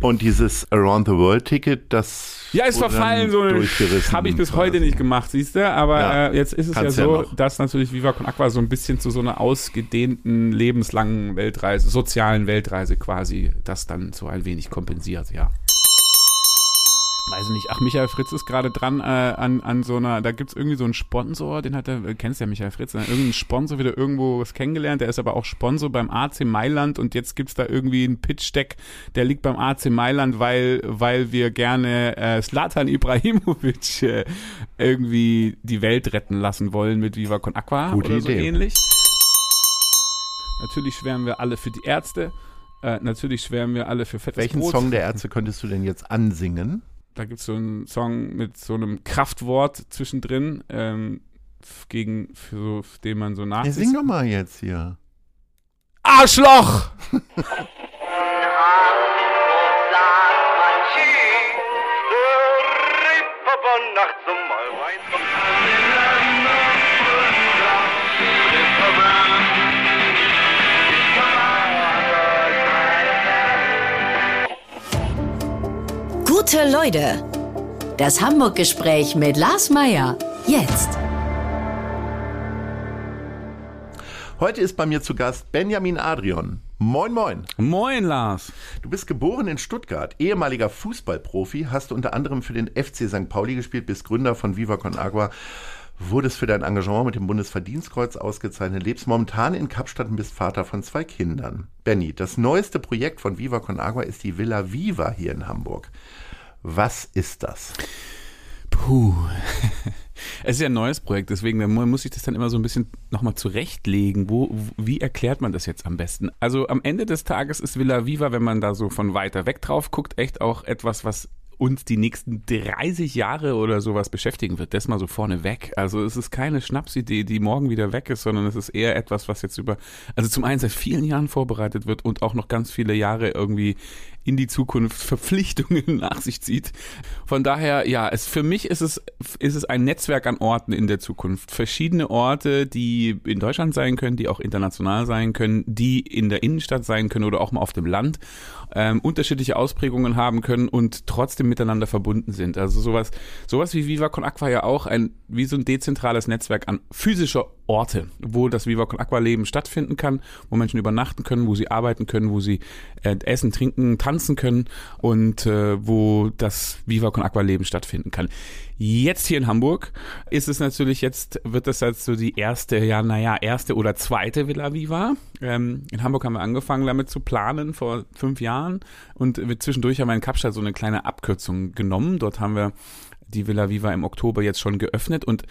Und dieses Around the World Ticket, das ja, ist verfallen, so habe ich bis heute nicht gemacht, siehst du. Aber ja, äh, jetzt ist es ja so, ja dass natürlich Viva Con Aqua so ein bisschen zu so einer ausgedehnten, lebenslangen Weltreise, sozialen Weltreise quasi, das dann so ein wenig kompensiert, ja weiß ich nicht, ach, Michael Fritz ist gerade dran äh, an, an so einer, da gibt es irgendwie so einen Sponsor, den hat er, äh, kennst ja Michael Fritz, ne? irgendein Sponsor wieder irgendwo was kennengelernt, der ist aber auch Sponsor beim AC Mailand und jetzt gibt es da irgendwie einen Pitch-Deck, der liegt beim AC Mailand, weil, weil wir gerne äh, Slatan Ibrahimovic äh, irgendwie die Welt retten lassen wollen mit Viva Con Aqua Gute oder so Idee. ähnlich. Natürlich schwärmen wir alle für die Ärzte. Äh, natürlich schwärmen wir alle für fettes Welchen Brot. Song der Ärzte könntest du denn jetzt ansingen? Da gibt es so einen Song mit so einem Kraftwort zwischendrin, ähm, gegen, für so, den man so nach. Ja, sing doch mal jetzt hier. Arschloch! Gute Leute. Das Hamburg-Gespräch mit Lars Meier. Jetzt. Heute ist bei mir zu Gast Benjamin Adrian. Moin, moin. Moin, Lars. Du bist geboren in Stuttgart, ehemaliger Fußballprofi, hast unter anderem für den FC St. Pauli gespielt, bist Gründer von Viva Con Agua, wurdest für dein Engagement mit dem Bundesverdienstkreuz ausgezeichnet, lebst momentan in Kapstadt und bist Vater von zwei Kindern. Benny, das neueste Projekt von Viva Con Agua ist die Villa Viva hier in Hamburg. Was ist das? Puh. Es ist ja ein neues Projekt, deswegen muss ich das dann immer so ein bisschen nochmal zurechtlegen. Wo, wie erklärt man das jetzt am besten? Also am Ende des Tages ist Villa Viva, wenn man da so von weiter weg drauf guckt, echt auch etwas, was uns die nächsten 30 Jahre oder sowas beschäftigen wird. Das mal so vorne weg. Also es ist keine Schnapsidee, die morgen wieder weg ist, sondern es ist eher etwas, was jetzt über, also zum einen seit vielen Jahren vorbereitet wird und auch noch ganz viele Jahre irgendwie in die Zukunft Verpflichtungen nach sich zieht. Von daher, ja, es, für mich ist es, ist es ein Netzwerk an Orten in der Zukunft. Verschiedene Orte, die in Deutschland sein können, die auch international sein können, die in der Innenstadt sein können oder auch mal auf dem Land, ähm, unterschiedliche Ausprägungen haben können und trotzdem miteinander verbunden sind. Also sowas, sowas wie Viva Con Aqua ja auch ein, wie so ein dezentrales Netzwerk an physischer Orte, wo das Viva Con Aqua Leben stattfinden kann, wo Menschen übernachten können, wo sie arbeiten können, wo sie äh, essen, trinken, tanzen können und äh, wo das Viva Con Aqua Leben stattfinden kann. Jetzt hier in Hamburg ist es natürlich jetzt, wird das als so die erste, ja, naja, erste oder zweite Villa Viva. Ähm, in Hamburg haben wir angefangen damit zu planen vor fünf Jahren und wir zwischendurch haben wir in Kapstadt so eine kleine Abkürzung genommen. Dort haben wir die Villa Viva im Oktober jetzt schon geöffnet und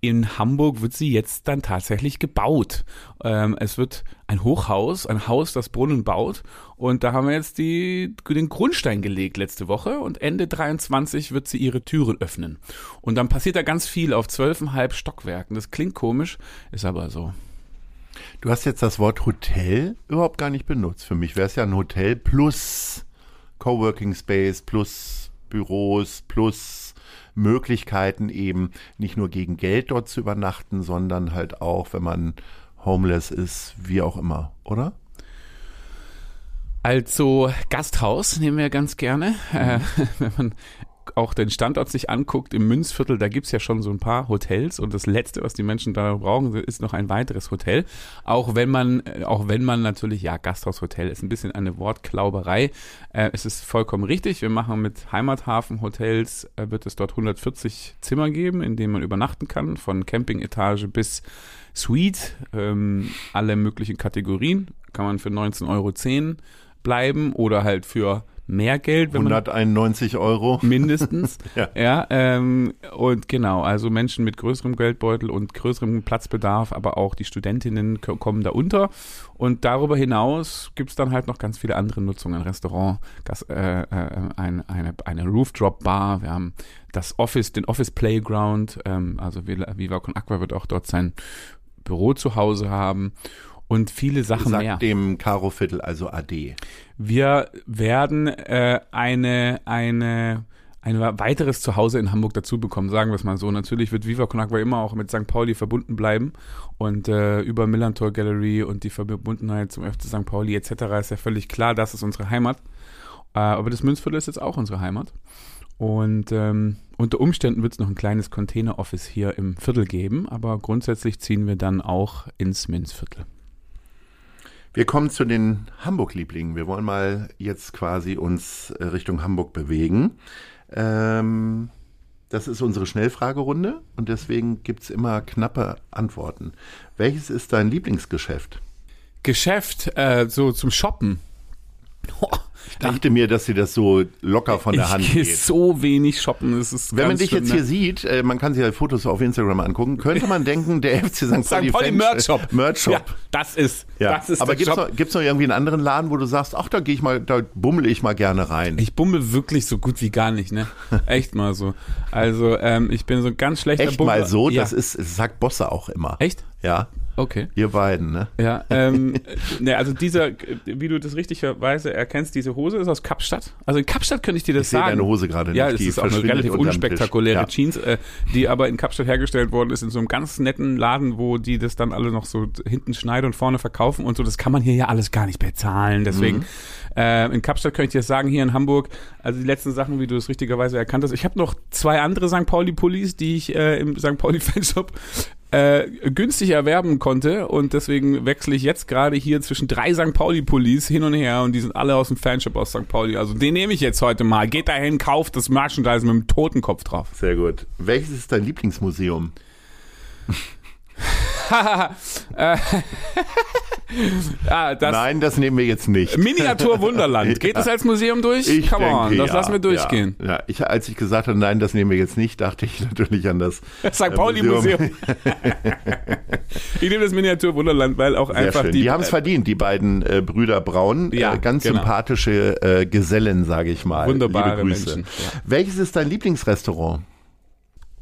in Hamburg wird sie jetzt dann tatsächlich gebaut. Ähm, es wird ein Hochhaus, ein Haus, das Brunnen baut. Und da haben wir jetzt die, den Grundstein gelegt letzte Woche. Und Ende 23 wird sie ihre Türen öffnen. Und dann passiert da ganz viel auf zwölfeinhalb Stockwerken. Das klingt komisch, ist aber so. Du hast jetzt das Wort Hotel überhaupt gar nicht benutzt. Für mich wäre es ja ein Hotel plus Coworking Space plus Büros plus Möglichkeiten eben nicht nur gegen Geld dort zu übernachten, sondern halt auch, wenn man homeless ist, wie auch immer, oder? Also Gasthaus nehmen wir ganz gerne. Mhm. Äh, wenn man auch den Standort sich anguckt, im Münzviertel, da gibt's ja schon so ein paar Hotels und das Letzte, was die Menschen da brauchen, ist noch ein weiteres Hotel. Auch wenn man, äh, auch wenn man natürlich, ja, Gasthaushotel ist ein bisschen eine Wortklauberei. Äh, es ist vollkommen richtig. Wir machen mit Heimathafenhotels, äh, wird es dort 140 Zimmer geben, in denen man übernachten kann, von Campingetage bis Suite, ähm, alle möglichen Kategorien. Kann man für 19,10 Euro bleiben oder halt für mehr Geld. Wenn 191 Euro. Mindestens. ja. ja ähm, und genau, also Menschen mit größerem Geldbeutel und größerem Platzbedarf, aber auch die Studentinnen kommen da unter. Und darüber hinaus gibt es dann halt noch ganz viele andere Nutzungen. Ein Restaurant, Gas, äh, äh, ein, eine, eine Rooftop-Bar, wir haben das Office, den Office Playground, ähm, also Viva Con Aqua wird auch dort sein Büro zu Hause haben und viele Sachen Sagt mehr. dem Karo-Viertel also AD. Wir werden äh, eine, eine, ein weiteres Zuhause in Hamburg dazu bekommen, sagen wir es mal so. Natürlich wird Viva Con Agua immer auch mit St. Pauli verbunden bleiben und äh, über Millantor Gallery und die Verbundenheit zum FC St. Pauli etc. ist ja völlig klar, das ist unsere Heimat. Äh, aber das Münzviertel ist jetzt auch unsere Heimat. Und ähm, unter Umständen wird es noch ein kleines Container-Office hier im Viertel geben, aber grundsätzlich ziehen wir dann auch ins Münzviertel. Wir kommen zu den Hamburg-Lieblingen. Wir wollen mal jetzt quasi uns äh, Richtung Hamburg bewegen. Ähm, das ist unsere Schnellfragerunde und deswegen gibt es immer knappe Antworten. Welches ist dein Lieblingsgeschäft? Geschäft, äh, so zum Shoppen. Ich dachte mir, dass sie das so locker von der ich Hand geht. so wenig shoppen. Das ist Wenn man dich jetzt schlimm, hier ne? sieht, äh, man kann sich ja Fotos auf Instagram angucken, könnte man denken, der FC St. Pauli. Pauli Fan- Merch Shop. Merch Shop. Ja, das ist, Ja. das ist Aber gibt's Shop. noch, gibt's noch irgendwie einen anderen Laden, wo du sagst, ach, da gehe ich mal, da bummel ich mal gerne rein. Ich bummel wirklich so gut wie gar nicht, ne? Echt mal so. Also, ähm, ich bin so ein ganz schlechter Echt Bummler. mal so, ja. das ist, das sagt Bosse auch immer. Echt? Ja, Okay. ihr beiden, ne? Ja, ähm, ne, also dieser, wie du das richtigerweise erkennst, diese Hose ist aus Kapstadt. Also in Kapstadt könnte ich dir das Ich sehe sagen. deine Hose gerade Ja, nicht, es die ist auch eine relativ unspektakuläre Ja. Jeans, äh, die aber in Kapstadt hergestellt worden ist, in so einem ganz netten Laden, wo die das dann alle noch so hinten schneiden und vorne verkaufen und so. Das kann man hier ja alles gar nicht bezahlen. Deswegen, Mhm. äh, in Kapstadt könnte ich dir das sagen, hier in Hamburg, also die letzten Sachen, wie du es richtigerweise erkannt hast. Ich habe noch zwei andere St. Pauli-Pullis, die ich äh, im St. Pauli-Fanshop äh, günstig erwerben konnte und deswegen wechsle ich jetzt gerade hier zwischen drei St. Pauli-Pullis hin und her und die sind alle aus dem Fanshop aus St. Pauli. Also den nehme ich jetzt heute mal. Geht dahin, kauft das Merchandise mit dem Totenkopf drauf. Sehr gut. Welches ist dein Lieblingsmuseum? äh, ah, das Nein, das nehmen wir jetzt nicht. Miniatur Wunderland. Geht das als Museum durch? Ich Come on, denke, das ja, lassen wir durchgehen. Ja, ja. Ich, als ich gesagt habe, nein, das nehmen wir jetzt nicht, dachte ich natürlich an das St. äh, Pauli Museum. ich nehme das Miniatur Wunderland, weil auch Sehr einfach schön. die. Die, haben es verdient, die beiden äh, Brüder Braun. Ja, äh, ganz genau. sympathische äh, Gesellen, sage ich mal. Wunderbare. Menschen, ja. Welches ist dein Lieblingsrestaurant?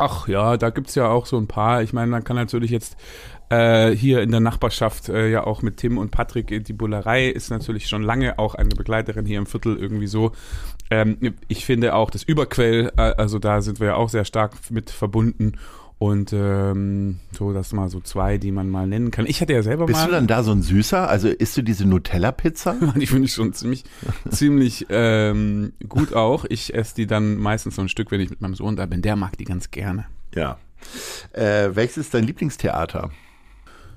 Ach ja, da gibt's ja auch so ein paar. Ich meine, man kann natürlich jetzt äh, hier in der Nachbarschaft äh, ja auch mit Tim und Patrick, die Bullerei ist natürlich schon lange auch eine Begleiterin hier im Viertel irgendwie so. Ähm, ich finde auch das Überquell, äh, also da sind wir ja auch sehr stark mit verbunden. Und ähm, so, das mal so zwei, die man mal nennen kann. Ich hatte ja selber Bist mal. du dann da so ein Süßer? Also isst du diese Nutella-Pizza? Die finde ich schon ziemlich, ziemlich ähm, gut auch. Ich esse die dann meistens so ein Stück, wenn ich mit meinem Sohn da bin. Der mag die ganz gerne. ja. Äh, welches ist dein Lieblingstheater?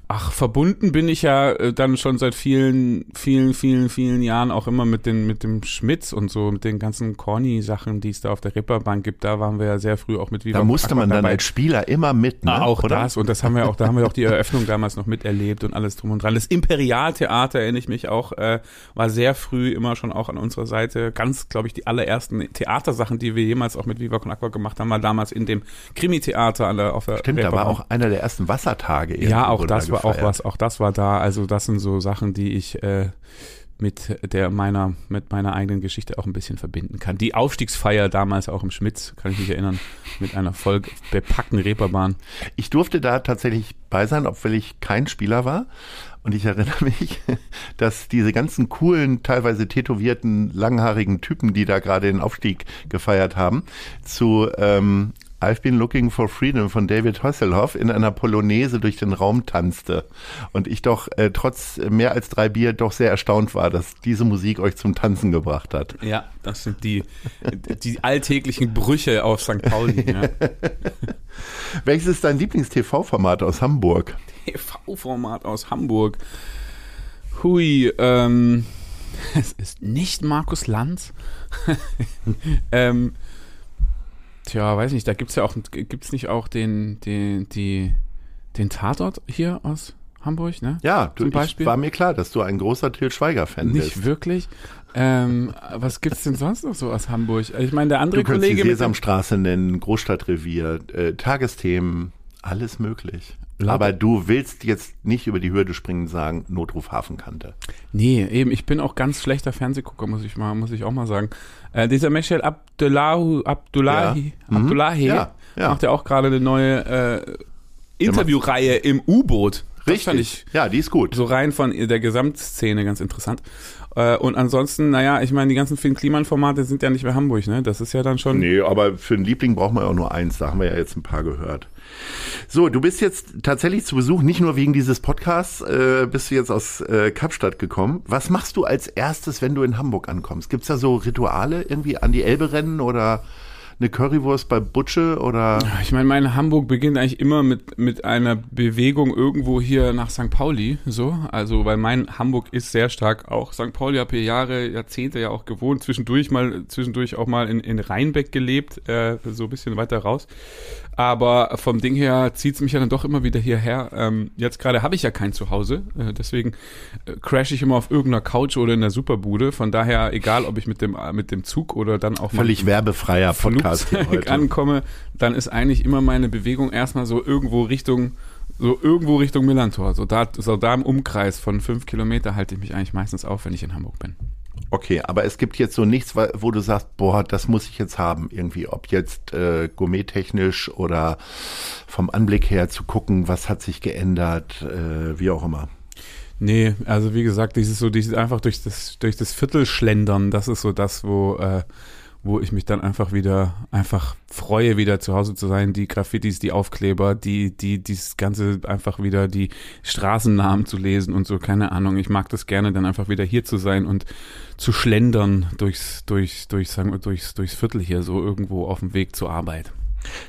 Ach, verbunden bin ich ja äh, dann schon seit vielen, vielen, vielen, vielen Jahren auch immer mit, den, mit dem Schmitz und so, mit den ganzen Corny-Sachen, die es da auf der Ripperbank gibt. Da waren wir ja sehr früh auch mit Viva Da musste man dann dabei. als Spieler immer mit, ne? Ah, auch oder? das und das haben wir auch, da haben wir auch die Eröffnung damals noch miterlebt und alles drum und dran. Das Imperialtheater erinnere ich mich auch, äh, war sehr früh immer schon auch an unserer Seite. Ganz, glaube ich, die allerersten Theatersachen, die wir jemals auch mit Viva Con Aqua gemacht haben, war damals in dem Krimi-Theater an der auf der Stimmt, da war auch einer der ersten Wassertage. Ja, auch das war auch was, auch das war da. Also das sind so Sachen, die ich äh, mit der meiner mit meiner eigenen Geschichte auch ein bisschen verbinden kann. Die Aufstiegsfeier damals auch im Schmitz, kann ich mich erinnern, mit einer voll bepackten Reeperbahn. Ich durfte da tatsächlich bei sein, obwohl ich kein Spieler war. Und ich erinnere mich, dass diese ganzen coolen, teilweise tätowierten, langhaarigen Typen, die da gerade den Aufstieg gefeiert haben, zu ähm, I've Been Looking for Freedom von David Hasselhoff in einer Polonaise durch den Raum tanzte. Und ich doch äh, trotz mehr als drei Bier doch sehr erstaunt war, dass diese Musik euch zum Tanzen gebracht hat. Ja, das sind die die alltäglichen Brüche auf St. Pauli. Ja. Welches ist dein Lieblings-TV-Format aus Hamburg? TV-Format aus Hamburg. Hui, ähm, es ist nicht Markus Lanz. ähm, tja, weiß nicht, da gibt's ja auch, gibt's nicht auch den, den, die, den Tatort hier aus Hamburg, ne? Ja, du, Zum Beispiel? war mir klar, dass du ein großer Til Schweiger-Fan Nicht bist. wirklich. Ähm, was gibt's denn sonst noch so aus Hamburg? Ich meine, der andere Du Kollege die Sesamstraße nennen, Großstadtrevier, äh, Tagesthemen, alles möglich. Aber du willst jetzt nicht über die Hürde springen und sagen, Notruf Hafenkante. Nee, eben, ich bin auch ganz schlechter Fernsehgucker, muss ich mal, muss ich auch mal sagen. Äh, dieser Michel Abdullahu, Abdullahi, Ja. Mhm. Abdullahi Ja, ja. macht ja auch gerade eine neue äh, Interviewreihe im U-Boot. Fand ich ja, die ist gut. so rein von der Gesamtszene ganz interessant. Äh, Und ansonsten, naja, ich meine, die ganzen Finn Kliman-Formate sind ja nicht mehr Hamburg, ne? Das ist ja dann schon. Nee, aber für einen Liebling braucht man ja auch nur eins. Da haben wir ja jetzt ein paar gehört. So, du bist jetzt tatsächlich zu Besuch, nicht nur wegen dieses Podcasts, äh, bist du jetzt aus äh, Kapstadt gekommen. Was machst du als erstes, wenn du in Hamburg ankommst? Gibt's da so Rituale irgendwie an die Elbe rennen oder eine Currywurst bei Butsche oder? Ich meine, mein Hamburg beginnt eigentlich immer mit, mit einer Bewegung irgendwo hier nach St. Pauli, so. Also, weil mein Hamburg ist sehr stark auch St. Pauli, habe hier Jahre, Jahrzehnte ja auch gewohnt, zwischendurch mal, zwischendurch auch mal in, in Rheinbeck gelebt, äh, so ein bisschen weiter raus. Aber vom Ding her zieht's mich ja dann doch immer wieder hierher. Ähm, jetzt gerade habe ich ja kein Zuhause, äh, deswegen äh, crash ich immer auf irgendeiner Couch oder in der Superbude. Von daher, egal ob ich mit dem, äh, mit dem Zug oder dann auch Völlig werbefreier Podcast ankomme, dann ist eigentlich immer meine Bewegung erstmal so irgendwo Richtung, so irgendwo Richtung Millantor. So da, so da im Umkreis von fünf Kilometer halte ich mich eigentlich meistens auf, wenn ich in Hamburg bin. Okay, aber es gibt jetzt so nichts, wo du sagst, boah, das muss ich jetzt haben, irgendwie, ob jetzt äh, gourmettechnisch oder vom Anblick her zu gucken, was hat sich geändert, äh, wie auch immer. Nee, also wie gesagt, dieses so, dieses einfach durch das, durch das Viertel schlendern, das ist so das, wo, äh, wo ich mich dann einfach wieder, einfach freue, wieder zu Hause zu sein, die Graffitis, die Aufkleber, die, die, dieses Ganze einfach wieder, die Straßennamen zu lesen und so, keine Ahnung. Ich mag das gerne, dann einfach wieder hier zu sein und zu schlendern durchs, durchs, durchs, sagen wir, durchs, durchs Viertel hier, so irgendwo auf dem Weg zur Arbeit.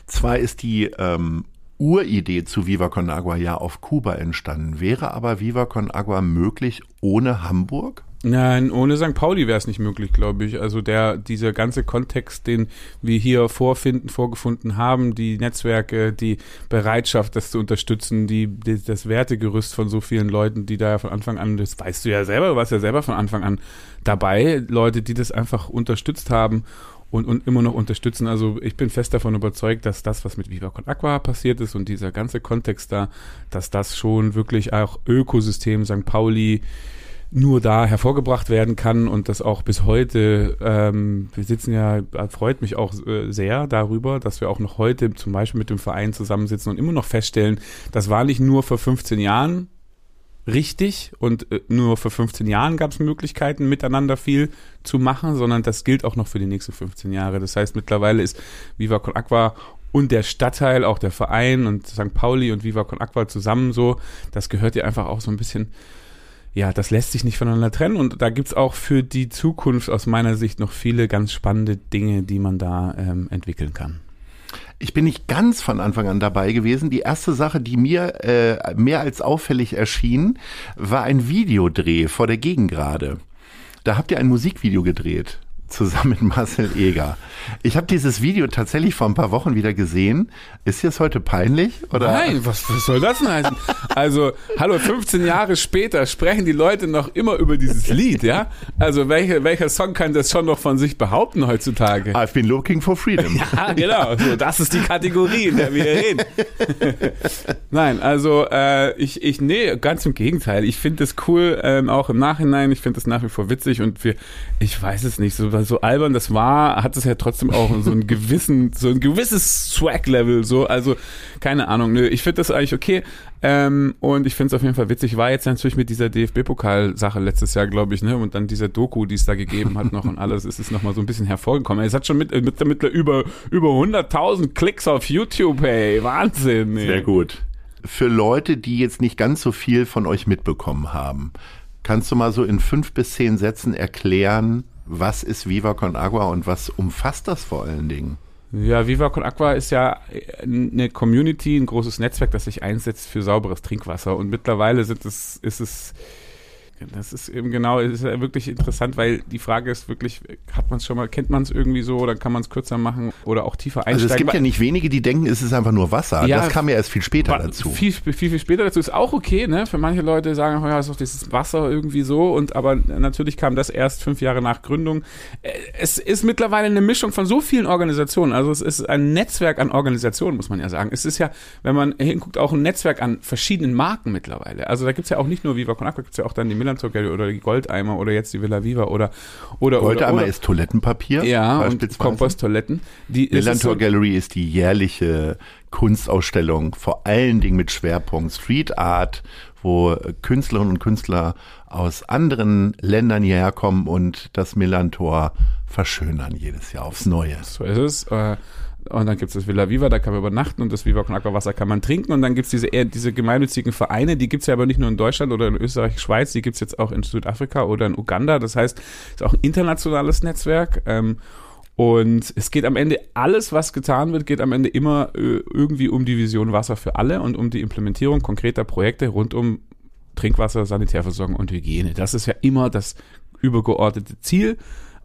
Zwar ist die ähm, Uridee zu Viva Con Agua ja auf Kuba entstanden, wäre aber Viva Con Agua möglich ohne Hamburg? Nein, ohne St. Pauli wäre es nicht möglich, glaube ich. Also der, dieser ganze Kontext, den wir hier vorfinden, vorgefunden haben, die Netzwerke, die Bereitschaft, das zu unterstützen, die, die, das Wertegerüst von so vielen Leuten, die da ja von Anfang an, das weißt du ja selber, du warst ja selber von Anfang an dabei, Leute, die das einfach unterstützt haben und, und immer noch unterstützen. Also ich bin fest davon überzeugt, dass das, was mit Viva Con Aqua passiert ist und dieser ganze Kontext da, dass das schon wirklich auch Ökosystem St. Pauli nur da hervorgebracht werden kann und das auch bis heute, ähm, wir sitzen ja, freut mich auch äh, sehr darüber, dass wir auch noch heute zum Beispiel mit dem Verein zusammensitzen und immer noch feststellen, das war nicht nur vor 15 Jahren richtig und äh, nur vor 15 Jahren gab es Möglichkeiten, miteinander viel zu machen, sondern das gilt auch noch für die nächsten 15 Jahre. Das heißt, mittlerweile ist Viva Con Aqua und der Stadtteil, auch der Verein und St. Pauli und Viva Con Aqua zusammen so, das gehört ja einfach auch so ein bisschen ja, das lässt sich nicht voneinander trennen und da gibt's auch für die Zukunft aus meiner Sicht noch viele ganz spannende Dinge, die man da ähm, entwickeln kann. Ich bin nicht ganz von Anfang an dabei gewesen. Die erste Sache, die mir äh, mehr als auffällig erschien, war ein Videodreh vor der Gegengrade. Da habt ihr ein Musikvideo gedreht, zusammen mit Marcel Eger. Ich habe dieses Video tatsächlich vor ein paar Wochen wieder gesehen. Ist dir es heute peinlich? Oder? Nein, was, was soll das denn heißen? Also, hallo, 15 Jahre später sprechen die Leute noch immer über dieses Lied, ja? Also, welche, welcher Song kann das schon noch von sich behaupten heutzutage? I've been looking for freedom. Ah, genau. So, das ist die Kategorie, in der wir reden. Nein, also äh, ich, ich, nee, ganz im Gegenteil. Ich finde es cool, ähm, auch im Nachhinein. Ich finde es nach wie vor witzig und wir, ich weiß es nicht, so, so albern das war, hat es ja trotzdem auch so einen gewissen, so ein gewisses Swag-Level. So, also keine Ahnung. Nö, ich finde das eigentlich okay. Ähm, und ich finde es auf jeden Fall witzig. War jetzt natürlich mit dieser DFB-Pokal-Sache letztes Jahr, glaube ich, ne? Und dann dieser Doku, die es da gegeben hat noch und alles, ist es nochmal so ein bisschen hervorgekommen. Es hat schon mit, mit, mit über, über 100.000 Klicks auf YouTube, hey. Wahnsinn. ey. Sehr gut. Für Leute, die jetzt nicht ganz so viel von euch mitbekommen haben, kannst du mal so in fünf bis zehn Sätzen erklären, was ist Viva Con Agua und was umfasst das vor allen Dingen? Ja, Viva Con Aqua ist ja eine Community, ein großes Netzwerk, das sich einsetzt für sauberes Trinkwasser. Und mittlerweile sind es, ist es, das ist eben genau, es ist ja wirklich interessant, weil die Frage ist wirklich, hat man es schon mal, kennt man es irgendwie so oder kann man es kürzer machen oder auch tiefer einsteigen? Also es gibt ja nicht wenige, die denken, es ist einfach nur Wasser. Ja, das kam ja erst viel später dazu. Viel, viel, viel später dazu ist auch okay, ne? Für manche Leute sagen, oh ja, ist doch dieses Wasser irgendwie so und aber natürlich kam das erst fünf Jahre nach Gründung. Äh, Es ist mittlerweile eine Mischung von so vielen Organisationen. Also es ist ein Netzwerk an Organisationen, muss man ja sagen. Es ist ja, wenn man hinguckt, auch ein Netzwerk an verschiedenen Marken mittlerweile. Also da gibt's ja auch nicht nur Viva Con Aqua, gibt's ja auch dann die Gallery oder die Goldeimer oder jetzt die Villa Viva oder oder oder, Goldeimer oder ist Toilettenpapier. ja und. Komposttoiletten. Die Millantor so- Gallery ist die jährliche Kunstausstellung, vor allen Dingen mit Schwerpunkt Street Art, wo Künstlerinnen und Künstler aus anderen Ländern hierher kommen und das Millantor verschönern jedes Jahr aufs Neue. So ist es. Äh, und dann gibt es das Villa Viva, da kann man übernachten und das Viva con Aqua kann man trinken. Und dann gibt es diese, diese gemeinnützigen Vereine, die gibt es ja aber nicht nur in Deutschland oder in Österreich, Schweiz, die gibt es jetzt auch in Südafrika oder in Uganda. Das heißt, es ist auch ein internationales Netzwerk. Ähm, und es geht am Ende, alles, was getan wird, geht am Ende immer äh, irgendwie um die Vision Wasser für alle und um die Implementierung konkreter Projekte rund um Trinkwasser, Sanitärversorgung und Hygiene. Das ist ja immer das übergeordnete Ziel.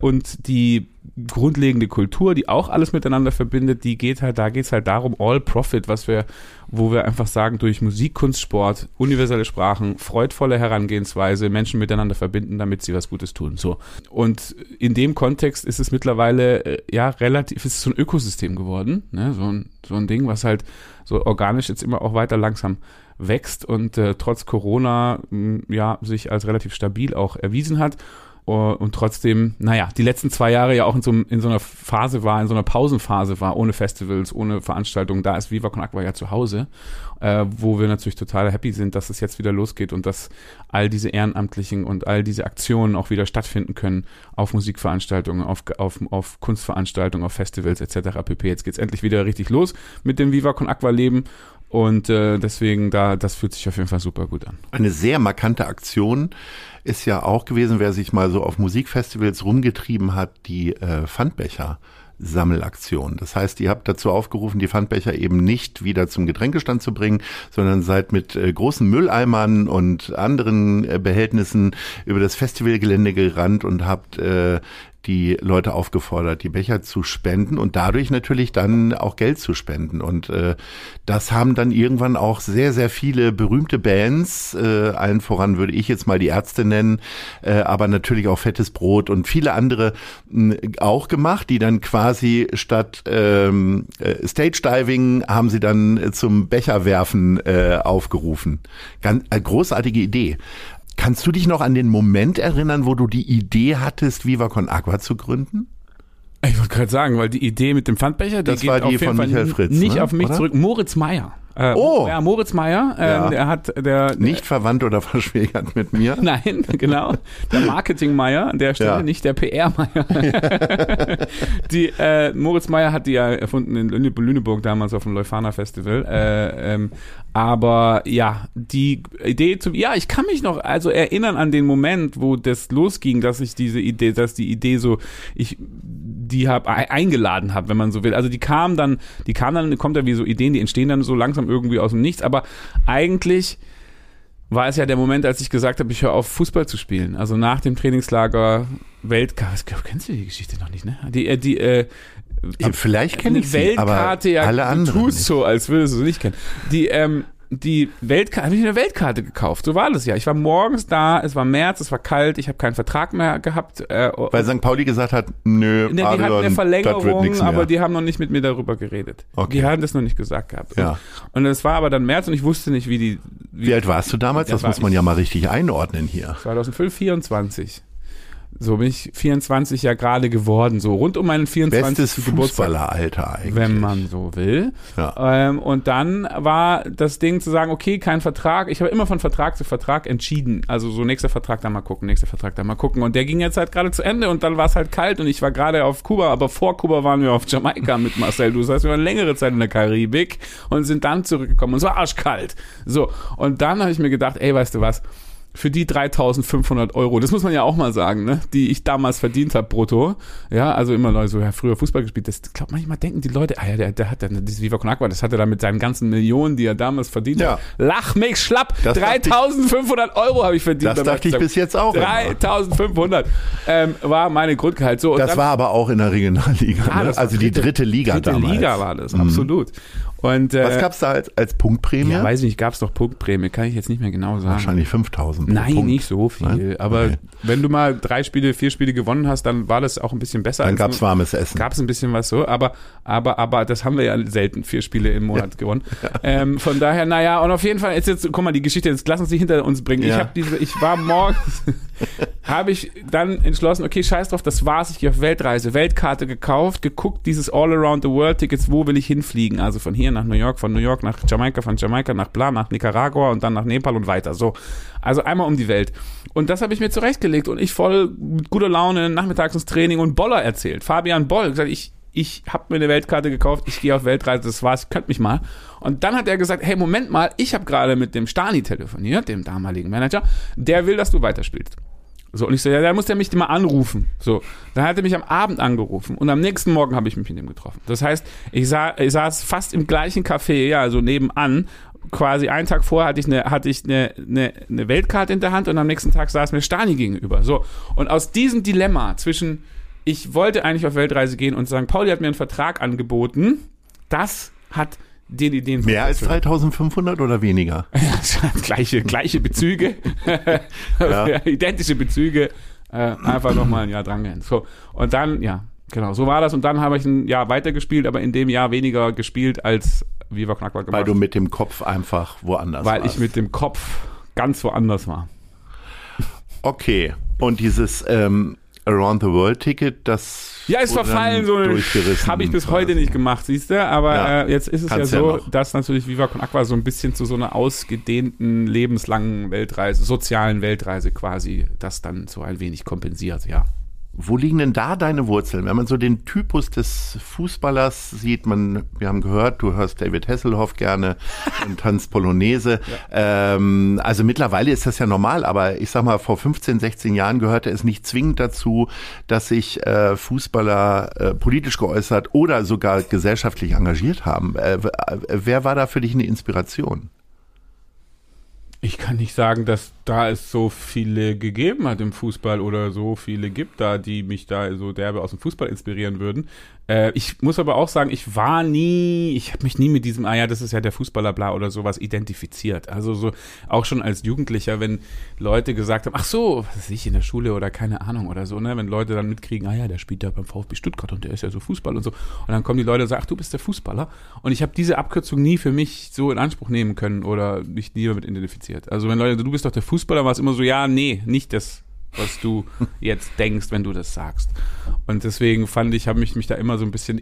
Und die grundlegende Kultur, die auch alles miteinander verbindet, die geht halt, da geht es halt darum, All Profit, was wir, wo wir einfach sagen, durch Musik, Kunst, Sport, universelle Sprachen, freudvolle Herangehensweise, Menschen miteinander verbinden, damit sie was Gutes tun. So. Und in dem Kontext ist es mittlerweile, äh, ja, relativ, ist es so ein Ökosystem geworden, ne? so, ein, so ein Ding, was halt so organisch jetzt immer auch weiter langsam wächst und äh, trotz Corona, mh, ja, sich als relativ stabil auch erwiesen hat. Uh, und trotzdem, naja, die letzten zwei Jahre ja auch in so, in so einer Phase war, in so einer Pausenphase war, ohne Festivals, ohne Veranstaltungen. Da ist Viva Con Aqua ja zu Hause, äh, wo wir natürlich total happy sind, dass es jetzt wieder losgeht und dass all diese Ehrenamtlichen und all diese Aktionen auch wieder stattfinden können auf Musikveranstaltungen, auf, auf, auf Kunstveranstaltungen, auf Festivals etc. pp. Jetzt geht's endlich wieder richtig los mit dem Viva Con Aqua Leben und äh, deswegen, da, das fühlt sich auf jeden Fall super gut an. Eine sehr markante Aktion ist ja auch gewesen, wer sich mal so auf Musikfestivals rumgetrieben hat, die äh, Pfandbecher. Sammelaktion. Das heißt, ihr habt dazu aufgerufen, die Pfandbecher eben nicht wieder zum Getränkestand zu bringen, sondern seid mit äh, großen Mülleimern und anderen äh, Behältnissen über das Festivalgelände gerannt und habt äh, die Leute aufgefordert, die Becher zu spenden und dadurch natürlich dann auch Geld zu spenden. Und äh, das haben dann irgendwann auch sehr, sehr viele berühmte Bands, äh, allen voran würde ich jetzt mal die Ärzte nennen, äh, aber natürlich auch Fettes Brot und viele andere äh, auch gemacht, die dann quasi statt ähm, äh, Stage Diving haben sie dann zum Becherwerfen äh, aufgerufen. Ganz, äh, großartige Idee. Kannst du dich noch an den Moment erinnern, wo du die Idee hattest, Viva Con Agua zu gründen? Ich wollte gerade sagen, weil die Idee mit dem Pfandbecher, die das geht war die auf jeden von Fall Michael Fritz, nicht ne? auf mich Oder? zurück. Moritz Meyer. Äh, Oh! Ja, Moritz Meyer, ähm, Ja. der hat, der, Nicht verwandt oder verschwägert mit mir? Nein, genau. Der Marketing-Meier an der Stelle, Ja. nicht der PR-Meier. die, äh, Moritz Meyer hat die ja erfunden in Lüne- Lüneburg damals auf dem Leuphana Festival. Äh, ähm, aber ja, die Idee zu, ja, ich kann mich noch also erinnern an den Moment, wo das losging, dass ich diese Idee, dass die Idee so, ich die hab ei- eingeladen habe, wenn man so will. Also die kam dann, die kam dann, kommt ja wie so Ideen, die entstehen dann so langsam irgendwie aus dem Nichts, aber eigentlich war es ja der Moment, als ich gesagt habe, ich höre auf, Fußball zu spielen. Also nach dem Trainingslager Weltkarte. Kennst du die Geschichte noch nicht, ne? Die, äh, die, äh, Vielleicht kenne ich sie, aber Weltkarte, ja, alle du anderen tust nicht. so, als würdest du sie nicht kennen. Die, ähm, die Weltkarte, habe ich eine Weltkarte gekauft. So war das ja. Ich war morgens da, es war März, es war kalt, ich habe keinen Vertrag mehr gehabt. Äh, Weil St. Pauli gesagt hat, nö, Ne, die hatten eine Verlängerung, aber die haben noch nicht mit mir darüber geredet. Okay. Die hatten das noch nicht gesagt gehabt. Ja. Und es war aber dann März und ich wusste nicht, wie die. Wie, Wie alt warst du damals? Da Das muss man ja mal richtig einordnen hier. 2005, 24. So bin ich 24 ja gerade geworden, so rund um meinen 24. Bestes. Fußballeralter eigentlich. Wenn man so will. Ja. Ähm, und dann war das Ding zu sagen, okay, kein Vertrag. Ich habe immer von Vertrag zu Vertrag entschieden. Also so nächster Vertrag dann mal gucken, nächster Vertrag dann mal gucken. Und der ging jetzt halt gerade zu Ende und dann war es halt kalt und ich war gerade auf Kuba, aber vor Kuba waren wir auf Jamaika mit Marcel. Du das heißt, wir waren längere Zeit in der Karibik und sind dann zurückgekommen und es war arschkalt. So, und dann habe ich mir gedacht, ey, weißt du was? Für die 3500 Euro, das muss man ja auch mal sagen, ne, die ich damals verdient habe brutto, ja, also immer Leute so, ja, früher Fußball gespielt, das glaubt manchmal denken die Leute, ah ja, der, der hat dann dieses Viva Con Agua, das hat er dann mit seinen ganzen Millionen, die er damals verdient Ja. hat. Lach mich schlapp, Das dachte ich- 3500 Euro habe ich verdient. Das dachte ich bis jetzt auch immer. 3500 ähm, war meine Grundgehalt. So, und Das dann- war aber auch in der Regionalliga. Ja, ne? Also die dritte Liga dritte damals. Mhm. Liga war das, absolut. Und äh, Was gab's da als, als Punktprämie? ja, weiß ich nicht, gab es doch Punktprämie, kann ich jetzt nicht mehr genau sagen. Wahrscheinlich 5000 pro Nein, Punkt. nicht so viel. Nein? Aber Okay. wenn du mal drei Spiele, vier Spiele gewonnen hast, dann war das auch ein bisschen besser. Dann gab's nur- warmes Essen. Gab's ein bisschen was so, aber, aber, aber das haben wir ja selten, vier Spiele im Monat gewonnen. Ähm, von daher, naja, und auf jeden Fall, jetzt, jetzt, guck mal, die Geschichte, jetzt lass uns die hinter uns bringen. Ich Ja. habe diese, ich war morgens, habe ich dann entschlossen, okay, scheiß drauf, das war's, ich gehe auf Weltreise, Weltkarte gekauft, geguckt, dieses All Around the World Tickets, wo will ich hinfliegen? Also von hier nach New York, von New York nach Jamaika, von Jamaika nach Bla, nach Nicaragua und dann nach Nepal und weiter. So. Also einmal um die Welt. Und das habe ich mir zurechtgelegt und ich voll mit guter Laune nachmittags ins Training und Boller erzählt. Fabian Boll, gesagt, ich, ich habe mir eine Weltkarte gekauft, ich gehe auf Weltreise, das war's, könnt mich mal. Und dann hat er gesagt, hey, Moment mal, ich habe gerade mit dem Stani telefoniert, dem damaligen Manager, der will, dass du weiterspielst. So, und ich so, ja, da muss der mich mal anrufen. So, dann hat er mich am Abend angerufen und am nächsten Morgen habe ich mich mit ihm getroffen. Das heißt, ich, sah, ich saß fast im gleichen Café, ja, also nebenan. Quasi einen Tag vorher hatte ich eine, hatte ich eine, eine, eine Weltkarte in der Hand und am nächsten Tag saß mir Stani gegenüber. So, und aus diesem Dilemma zwischen, ich wollte eigentlich auf Weltreise gehen und sagen, Pauli hat mir einen Vertrag angeboten, das hat den Ideen Mehr als 3500 oder weniger? gleiche, gleiche Bezüge, ja. identische Bezüge, äh, einfach nochmal ein Jahr drangehängt. So, und dann, ja, genau, so war das. Und dann habe ich ein Jahr weitergespielt, aber in dem Jahr weniger gespielt als Viva Knackbar gemacht. Weil du mit dem Kopf einfach woanders Weil warst. ich mit dem Kopf ganz woanders war. Okay, und dieses ähm, Around the World Ticket, das ja, ist verfallen, so eine habe ich bis quasi. heute nicht gemacht, siehst du, aber ja, äh, jetzt ist es ja so, ja dass natürlich Viva Con Aqua so ein bisschen zu so einer ausgedehnten, lebenslangen Weltreise, sozialen Weltreise quasi, das dann so ein wenig kompensiert, ja. Wo liegen denn da deine Wurzeln? Wenn man so den Typus des Fußballers sieht, man, wir haben gehört, du hörst David Hasselhoff gerne und tanzt Polonaise. Ja. Ähm, also mittlerweile ist das ja normal, aber ich sag mal, vor 15, 16 Jahren gehörte es nicht zwingend dazu, dass sich äh, Fußballer äh, politisch geäußert oder sogar gesellschaftlich engagiert haben. Äh, wer war da für dich eine Inspiration? Ich kann nicht sagen, dass da es so viele gegeben hat im Fußball oder so viele gibt da, die mich da so derbe aus dem Fußball inspirieren würden. Äh, ich muss aber auch sagen, ich war nie, ich habe mich nie mit diesem, ah ja, das ist ja der Fußballer bla oder sowas identifiziert. Also so auch schon als Jugendlicher, wenn Leute gesagt haben, ach so, was weiß ich, in der Schule oder keine Ahnung oder so, ne, wenn Leute dann mitkriegen, ah ja, der spielt ja beim VfB Stuttgart und der ist ja so Fußball und so. Und dann kommen die Leute und sagen, ach du bist der Fußballer. Und ich habe diese Abkürzung nie für mich so in Anspruch nehmen können oder mich nie damit identifiziert. Also wenn Leute, du bist doch der Fußballer, war es immer so, ja, nee, nicht das was du jetzt denkst, wenn du das sagst. Und deswegen fand ich, habe ich mich da immer so ein bisschen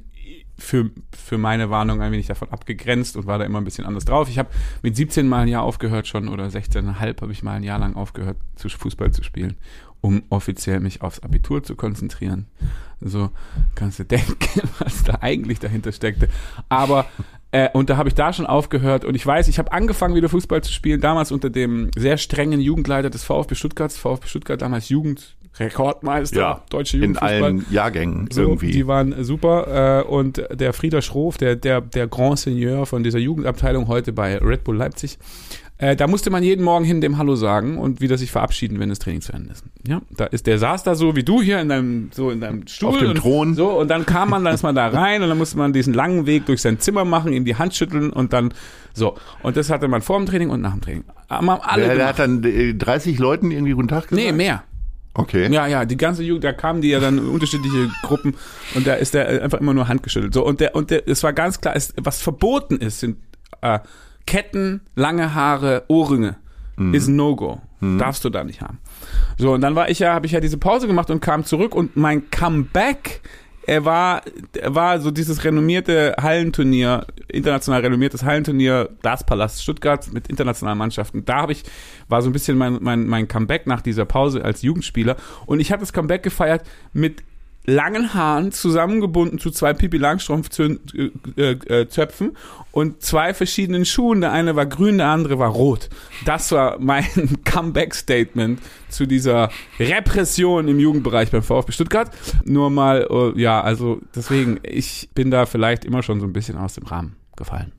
für, für meine Warnung ein wenig davon abgegrenzt und war da immer ein bisschen anders drauf. Ich habe mit 17 mal ein Jahr aufgehört schon oder 16,5 habe ich mal ein Jahr lang aufgehört, zu Fußball zu spielen, um offiziell mich aufs Abitur zu konzentrieren. So kannst du denken, was da eigentlich dahinter steckte. Aber äh, und da habe ich da schon aufgehört und ich weiß, ich habe angefangen wieder Fußball zu spielen, damals unter dem sehr strengen Jugendleiter des VfB Stuttgart, VfB Stuttgart damals Jugendrekordmeister, ja, deutsche Jugendfußball. In allen Jahrgängen so, irgendwie. Die waren super äh, und der Frieder Schroff, der, der, der Grand Seigneur von dieser Jugendabteilung heute bei Red Bull Leipzig, äh, da musste man jeden Morgen hin dem Hallo sagen und wieder sich verabschieden, wenn das Training zu Ende ist. Ja, da ist der saß da so wie du hier in deinem so in deinem Stuhl auf dem und, Thron. So und dann kam man, dann ist man da rein und dann musste man diesen langen Weg durch sein Zimmer machen, ihm die Hand schütteln und dann so und das hatte man vor dem Training und nach dem Training. Haben alle der, der hat dann 30 äh, Leuten irgendwie guten Tag gesagt. Nee, mehr. Okay. Ja, ja, die ganze Jugend, da kamen die ja dann unterschiedliche Gruppen und da ist der einfach immer nur handgeschüttelt. So und der und der, es war ganz klar, es, was verboten ist, sind äh, Ketten, lange Haare, Ohrringe mhm. ist ein No-Go. Mhm. Darfst du da nicht haben. So, und dann war ich ja, habe ich ja diese Pause gemacht und kam zurück und mein Comeback, er war, er war so dieses renommierte Hallenturnier, international renommiertes Hallenturnier, das Palast Stuttgart mit internationalen Mannschaften. Da habe ich, war so ein bisschen mein, mein, mein Comeback nach dieser Pause als Jugendspieler. Und ich habe das Comeback gefeiert mit langen Haaren zusammengebunden zu zwei Pipi Langstrumpf äh, äh, äh, und zwei verschiedenen Schuhen. Der eine war grün, der andere war rot. Das war mein Comeback-Statement zu dieser Repression im Jugendbereich beim VfB Stuttgart. Nur mal, ja, also deswegen, ich bin da vielleicht immer schon so ein bisschen aus dem Rahmen gefallen.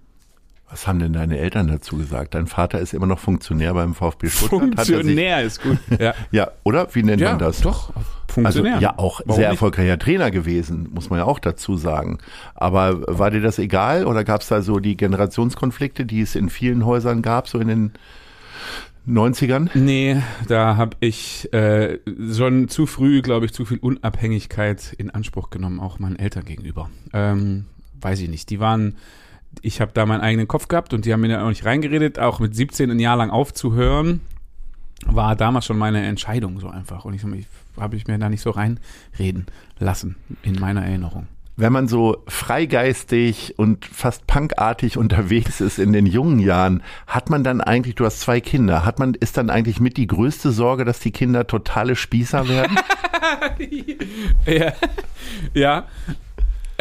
Was haben denn deine Eltern dazu gesagt? Dein Vater ist immer noch Funktionär beim VfB Stuttgart. Funktionär ist gut. Ja. ja, oder? Wie nennt ja, man das? Doch, Funktionär. Also, ja, auch Warum sehr nicht? erfolgreicher Trainer gewesen, muss man ja auch dazu sagen. Aber war dir das egal oder gab es da so die Generationskonflikte, die es in vielen Häusern gab, so in den 90ern? Nee, da habe ich äh, schon zu früh, glaube ich, zu viel Unabhängigkeit in Anspruch genommen, auch meinen Eltern gegenüber. Ähm, weiß ich nicht. Die waren ich habe da meinen eigenen Kopf gehabt und die haben mir da auch nicht reingeredet, auch mit 17 ein Jahr lang aufzuhören. war damals schon meine Entscheidung so einfach. Und ich, ich habe ich mir da nicht so reinreden lassen in meiner Erinnerung. Wenn man so freigeistig und fast punkartig unterwegs ist in den jungen Jahren, hat man dann eigentlich, du hast zwei Kinder, hat man, ist dann eigentlich mit die größte Sorge, dass die Kinder totale Spießer werden? ja. ja.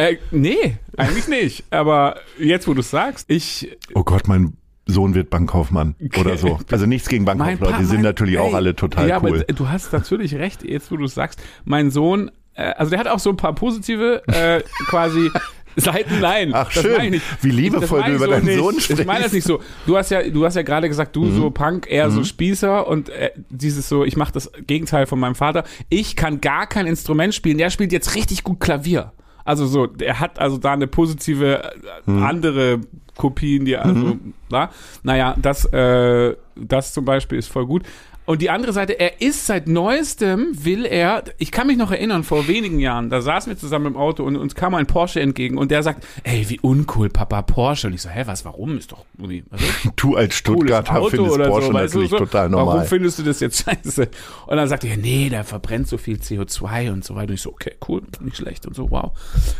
Äh, nee, eigentlich nicht. Aber jetzt, wo du es sagst, ich. Oh Gott, mein Sohn wird Bankkaufmann oder so. Also nichts gegen Bankkaufleute, die sind natürlich ey, auch alle total ja, cool. Aber du hast natürlich recht, jetzt wo du es sagst. Mein Sohn, äh, also der hat auch so ein paar positive äh, quasi Seiten, nein. Ach schön, wie liebevoll du über so deinen nicht. Sohn sprichst. Ich meine das nicht so. Du hast ja, du hast ja gerade gesagt, du mhm. so Punk, eher mhm. so Spießer und äh, dieses so, ich mache das Gegenteil von meinem Vater. Ich kann gar kein Instrument spielen. Der spielt jetzt richtig gut Klavier. Also so, er hat also da eine positive hm. andere Kopien, die also, mhm. na, naja, das, äh, das zum Beispiel ist voll gut. Und die andere Seite, er ist seit neuestem, will er, ich kann mich noch erinnern, vor wenigen Jahren, da saßen wir zusammen im Auto und uns kam ein Porsche entgegen und der sagt, ey, wie uncool, Papa, Porsche. Und ich so, hä, was, warum? Ist doch irgendwie, ist? Du als Stuttgarter findest Porsche so, natürlich so, total normal. Warum findest du das jetzt scheiße? Und dann sagt er, nee, der verbrennt so viel CO2 und so weiter. Und ich so, okay, cool, nicht schlecht und so, wow.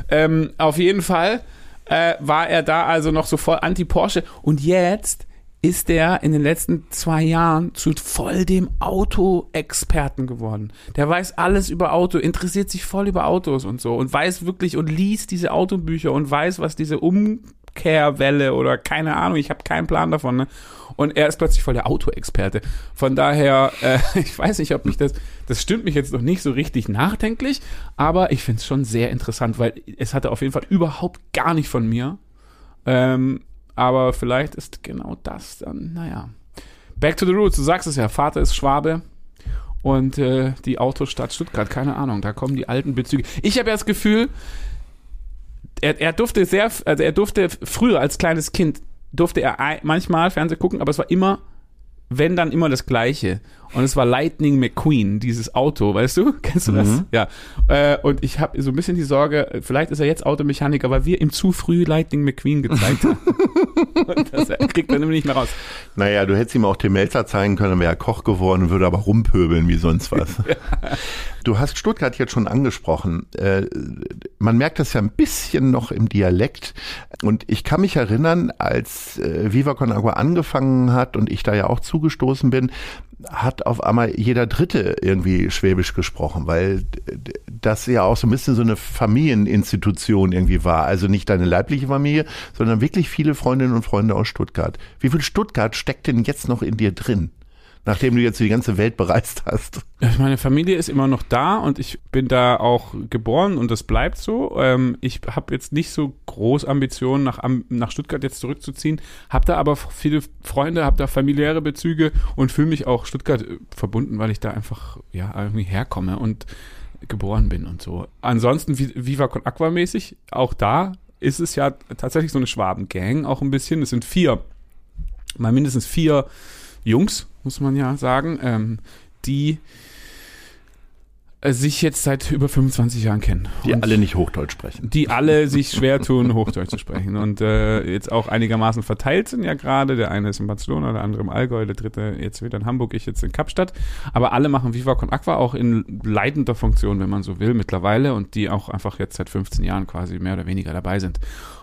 Ähm, auf jeden Fall äh, war er da also noch so voll anti-Porsche und jetzt ist der in den letzten zwei Jahren zu voll dem Auto-Experten geworden. Der weiß alles über Auto, interessiert sich voll über Autos und so und weiß wirklich und liest diese Autobücher und weiß, was diese Umkehrwelle oder keine Ahnung, ich habe keinen Plan davon. Ne? Und er ist plötzlich voll der Auto-Experte. Von daher, äh, ich weiß nicht, ob mich das, das stimmt mich jetzt noch nicht so richtig nachdenklich, aber ich finde es schon sehr interessant, weil es hatte auf jeden Fall überhaupt gar nicht von mir. Ähm, aber vielleicht ist genau das dann, naja. Back to the roots, du sagst es ja, Vater ist Schwabe und äh, die Autostadt Stuttgart, keine Ahnung, da kommen die alten Bezüge. Ich habe ja das Gefühl, er, er durfte sehr, also er durfte früher als kleines Kind, durfte er manchmal Fernsehen gucken, aber es war immer wenn dann immer das Gleiche. Und es war Lightning McQueen, dieses Auto, weißt du? Kennst du das? Mhm. Ja. Äh, und ich habe so ein bisschen die Sorge, vielleicht ist er jetzt Automechaniker, weil wir ihm zu früh Lightning McQueen gezeigt haben. und das kriegt er nämlich nicht mehr raus. Naja, du hättest ihm auch den Melzer zeigen können, wäre er Koch geworden, würde aber rumpöbeln wie sonst was. Du hast Stuttgart jetzt schon angesprochen. Äh, man merkt das ja ein bisschen noch im Dialekt. Und ich kann mich erinnern, als äh, Viva Con Agua angefangen hat und ich da ja auch zugestoßen bin, hat auf einmal jeder Dritte irgendwie Schwäbisch gesprochen, weil das ja auch so ein bisschen so eine Familieninstitution irgendwie war. Also nicht deine leibliche Familie, sondern wirklich viele Freundinnen und Freunde aus Stuttgart. Wie viel Stuttgart steckt denn jetzt noch in dir drin? Nachdem du jetzt die ganze Welt bereist hast? Meine Familie ist immer noch da und ich bin da auch geboren und das bleibt so. Ähm, ich habe jetzt nicht so groß Ambitionen, nach, nach Stuttgart jetzt zurückzuziehen, habe da aber viele Freunde, habe da familiäre Bezüge und fühle mich auch Stuttgart äh, verbunden, weil ich da einfach ja irgendwie herkomme und geboren bin und so. Ansonsten Viva Con Aqua mäßig, auch da ist es ja tatsächlich so eine Schwabengang, auch ein bisschen. Es sind vier, mal mindestens vier Jungs, muss man ja sagen, ähm, die äh, sich jetzt seit über 25 Jahren kennen. Die alle nicht Hochdeutsch sprechen. Die alle sich schwer tun, Hochdeutsch zu sprechen. Und äh, jetzt auch einigermaßen verteilt sind ja gerade. Der eine ist in Barcelona, der andere im Allgäu, der dritte jetzt wieder in Hamburg, ich jetzt in Kapstadt. Aber alle machen Viva Con Aqua auch in leitender Funktion, wenn man so will, mittlerweile. Und die auch einfach jetzt seit 15 Jahren quasi mehr oder weniger dabei sind.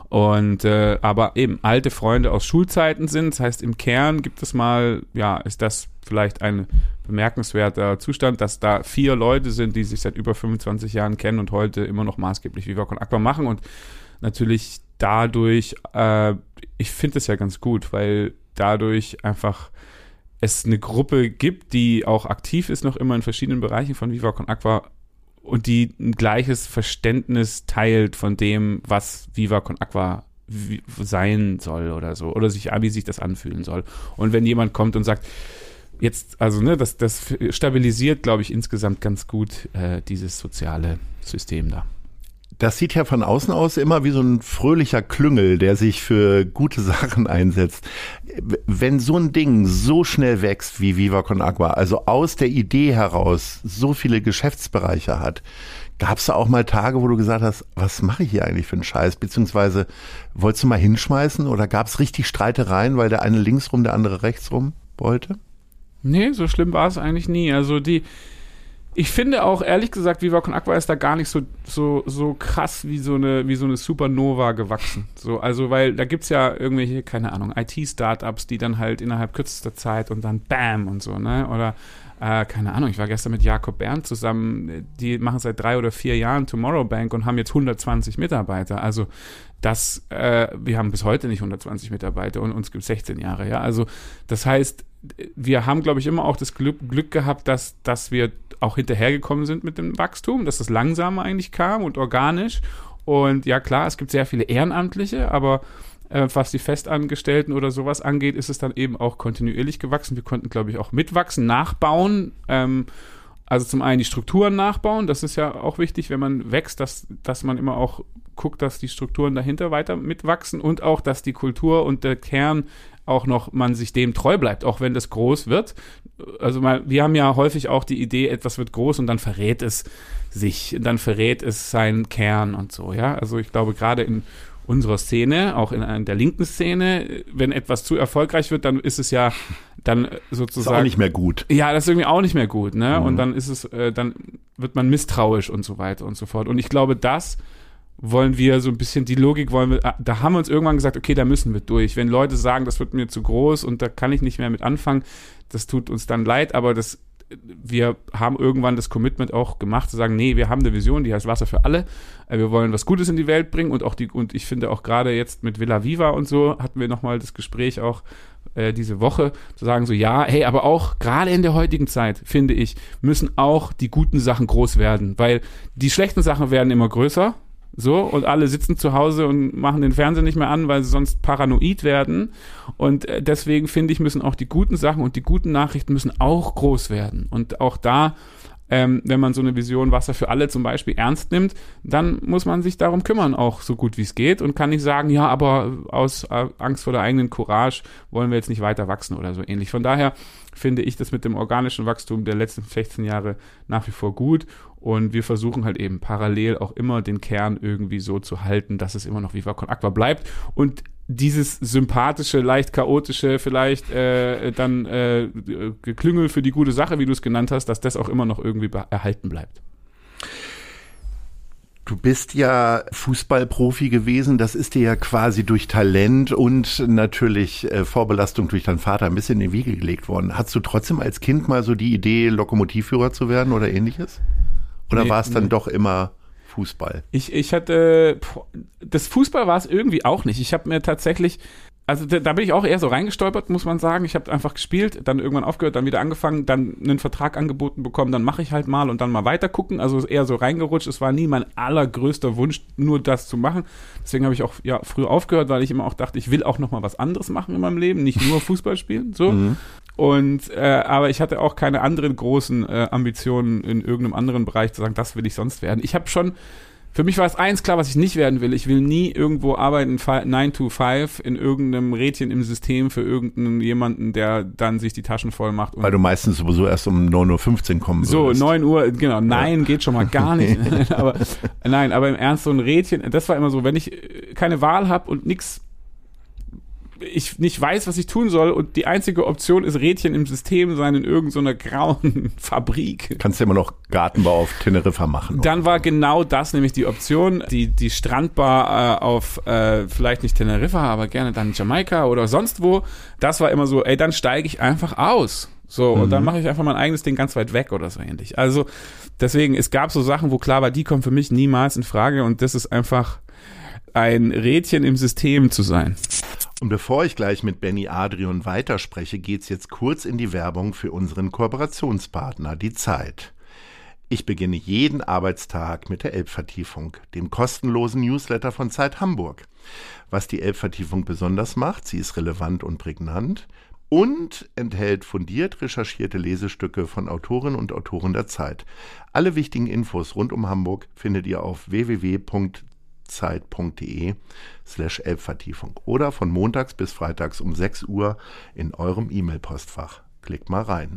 Und äh, aber eben alte Freunde aus Schulzeiten sind. Das heißt, im Kern gibt es mal, ja, ist das vielleicht ein bemerkenswerter Zustand, dass da vier Leute sind, die sich seit über 25 Jahren kennen und heute immer noch maßgeblich Viva Con Aqua machen und natürlich dadurch, äh, ich finde es ja ganz gut, weil dadurch einfach es eine Gruppe gibt, die auch aktiv ist noch immer in verschiedenen Bereichen von Viva Con Aqua und die ein gleiches Verständnis teilt von dem, was Viva Con Aqua sein soll oder so oder sich wie sich das anfühlen soll. Und wenn jemand kommt und sagt, jetzt, also ne, das, das stabilisiert, glaube ich, insgesamt ganz gut äh, dieses soziale System da. Das sieht ja von außen aus immer wie so ein fröhlicher Klüngel, der sich für gute Sachen einsetzt. Wenn so ein Ding so schnell wächst wie Viva Con Agua, also aus der Idee heraus so viele Geschäftsbereiche hat, gab es da auch mal Tage, wo du gesagt hast, was mache ich hier eigentlich für einen Scheiß? Beziehungsweise wolltest du mal hinschmeißen oder gab es richtig Streitereien, weil der eine links rum, der andere rechts rum wollte? Nee, so schlimm war es eigentlich nie. Also die, ich finde auch, ehrlich gesagt, Viva Con Aqua ist da gar nicht so, so, so krass wie so eine, wie so eine Supernova gewachsen. So, also, weil da gibt es ja irgendwelche, keine Ahnung, IT-Startups, die dann halt innerhalb kürzester Zeit und dann BAM und so, ne? Oder äh, keine Ahnung, ich war gestern mit Jakob Berndt zusammen, die machen seit drei oder vier Jahren Tomorrow Bank und haben jetzt 120 Mitarbeiter. Also das, äh, wir haben bis heute nicht 120 Mitarbeiter und uns gibt 16 Jahre, ja. Also das heißt, wir haben, glaube ich, immer auch das Glück, Glück gehabt, dass, dass wir auch hinterhergekommen sind mit dem Wachstum, dass das langsamer eigentlich kam und organisch. Und ja, klar, es gibt sehr viele Ehrenamtliche, aber äh, was die Festangestellten oder sowas angeht, ist es dann eben auch kontinuierlich gewachsen. Wir konnten, glaube ich, auch mitwachsen, nachbauen. Ähm, also zum einen die Strukturen nachbauen, das ist ja auch wichtig, wenn man wächst, dass, dass man immer auch guckt, dass die Strukturen dahinter weiter mitwachsen und auch, dass die Kultur und der Kern auch noch man sich dem treu bleibt, auch wenn das groß wird. Also mal, wir haben ja häufig auch die Idee, etwas wird groß und dann verrät es sich, dann verrät es seinen Kern und so, ja. Also ich glaube, gerade in unserer Szene, auch in, der linken Szene, wenn etwas zu erfolgreich wird, dann ist es ja dann sozusagen. Ist auch nicht mehr gut. Ja, das ist irgendwie auch nicht mehr gut, ne? Mhm. Und dann ist es, äh, dann wird man misstrauisch und so weiter und so fort. Und ich glaube, das wollen wir so ein bisschen die Logik wollen wir, da haben wir uns irgendwann gesagt, okay, da müssen wir durch. Wenn Leute sagen, das wird mir zu groß und da kann ich nicht mehr mit anfangen, das tut uns dann leid, aber das, wir haben irgendwann das Commitment auch gemacht, zu sagen, nee, wir haben eine Vision, die heißt Wasser für alle. Äh, wir wollen was Gutes in die Welt bringen und auch die, und ich finde auch gerade jetzt mit Villa Viva und so hatten wir nochmal das Gespräch auch äh, diese Woche, zu sagen so, ja, hey, aber auch gerade in der heutigen Zeit, finde ich, müssen auch die guten Sachen groß werden, weil die schlechten Sachen werden immer größer, so, und alle sitzen zu Hause und machen den Fernseher nicht mehr an, weil sie sonst paranoid werden. Und äh, deswegen finde ich, müssen auch die guten Sachen und die guten Nachrichten müssen auch groß werden. Und auch da, ähm, wenn man so eine Vision Wasser für alle zum Beispiel ernst nimmt, dann muss man sich darum kümmern, auch so gut wie es geht und kann nicht sagen, ja, aber aus äh, Angst vor der eigenen Courage wollen wir jetzt nicht weiter wachsen oder so ähnlich. Von daher finde ich das mit dem organischen Wachstum der letzten 16 Jahre nach wie vor gut und wir versuchen halt eben parallel auch immer den Kern irgendwie so zu halten, dass es immer noch Viva Con Aqua bleibt. Und dieses sympathische, leicht chaotische, vielleicht äh, dann äh, Geklüngel für die gute Sache, wie du es genannt hast, dass das auch immer noch irgendwie erhalten bleibt. Du bist ja Fußballprofi gewesen. Das ist dir ja quasi durch Talent und natürlich äh, Vorbelastung durch deinen Vater ein bisschen in die Wiege gelegt worden. Hast du trotzdem als Kind mal so die Idee, Lokomotivführer zu werden oder ähnliches? Oder nee, war es dann nee. doch immer Fußball? Ich, ich hatte, das Fußball war es irgendwie auch nicht. Ich habe mir tatsächlich, also da, da, bin ich auch eher so reingestolpert, muss man sagen. Ich habe einfach gespielt, dann irgendwann aufgehört, dann wieder angefangen, dann einen Vertrag angeboten bekommen, dann mache ich halt mal und dann mal weiter gucken. Also eher so reingerutscht. Es war nie mein allergrößter Wunsch, nur das zu machen. Deswegen habe ich auch ja früh aufgehört, weil ich immer auch dachte, ich will auch noch mal was anderes machen in meinem Leben, nicht nur Fußball spielen. So. Mhm. Und äh, aber ich hatte auch keine anderen großen äh, Ambitionen in irgendeinem anderen Bereich zu sagen, das will ich sonst werden. Ich habe schon für mich war es eins klar, was ich nicht werden will. Ich will nie irgendwo arbeiten, 9 to 5, in irgendeinem Rädchen im System für irgendeinen jemanden, der dann sich die Taschen voll macht. Weil du meistens sowieso erst um 9.15 Uhr kommen So, würdest. 9 Uhr, genau. Nein, ja. geht schon mal gar nicht. aber, nein, aber im Ernst, so ein Rädchen, das war immer so, wenn ich keine Wahl habe und nichts ich nicht weiß, was ich tun soll und die einzige Option ist Rädchen im System sein in irgendeiner so grauen Fabrik. Kannst du immer noch Gartenbau auf Teneriffa machen. Dann war genau das nämlich die Option, die, die Strandbar äh, auf äh, vielleicht nicht Teneriffa, aber gerne dann Jamaika oder sonst wo. Das war immer so, ey, dann steige ich einfach aus. So, mhm. und dann mache ich einfach mein eigenes Ding ganz weit weg oder so ähnlich. Also deswegen, es gab so Sachen, wo klar war, die kommen für mich niemals in Frage und das ist einfach ein Rädchen im System zu sein. Und bevor ich gleich mit Benny Adrian weiterspreche, geht's jetzt kurz in die Werbung für unseren Kooperationspartner, die Zeit. Ich beginne jeden Arbeitstag mit der Elbvertiefung, dem kostenlosen Newsletter von Zeit Hamburg. Was die Elbvertiefung besonders macht, sie ist relevant und prägnant und enthält fundiert recherchierte Lesestücke von Autorinnen und Autoren der Zeit. Alle wichtigen Infos rund um Hamburg findet ihr auf www.zeit zeit.de slash Elbvertiefung oder von montags bis freitags um 6 Uhr in eurem E-Mail-Postfach. Klickt mal rein.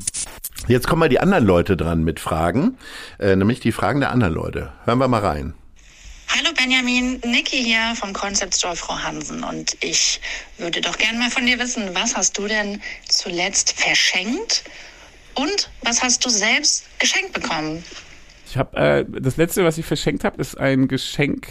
Jetzt kommen mal die anderen Leute dran mit Fragen, äh, nämlich die Fragen der anderen Leute. Hören wir mal rein. Hallo Benjamin, Niki hier vom Concept Store Frau Hansen und ich würde doch gerne mal von dir wissen, was hast du denn zuletzt verschenkt Und was hast du selbst geschenkt bekommen? Ich habe äh, das letzte, was ich verschenkt habe, ist ein Geschenk.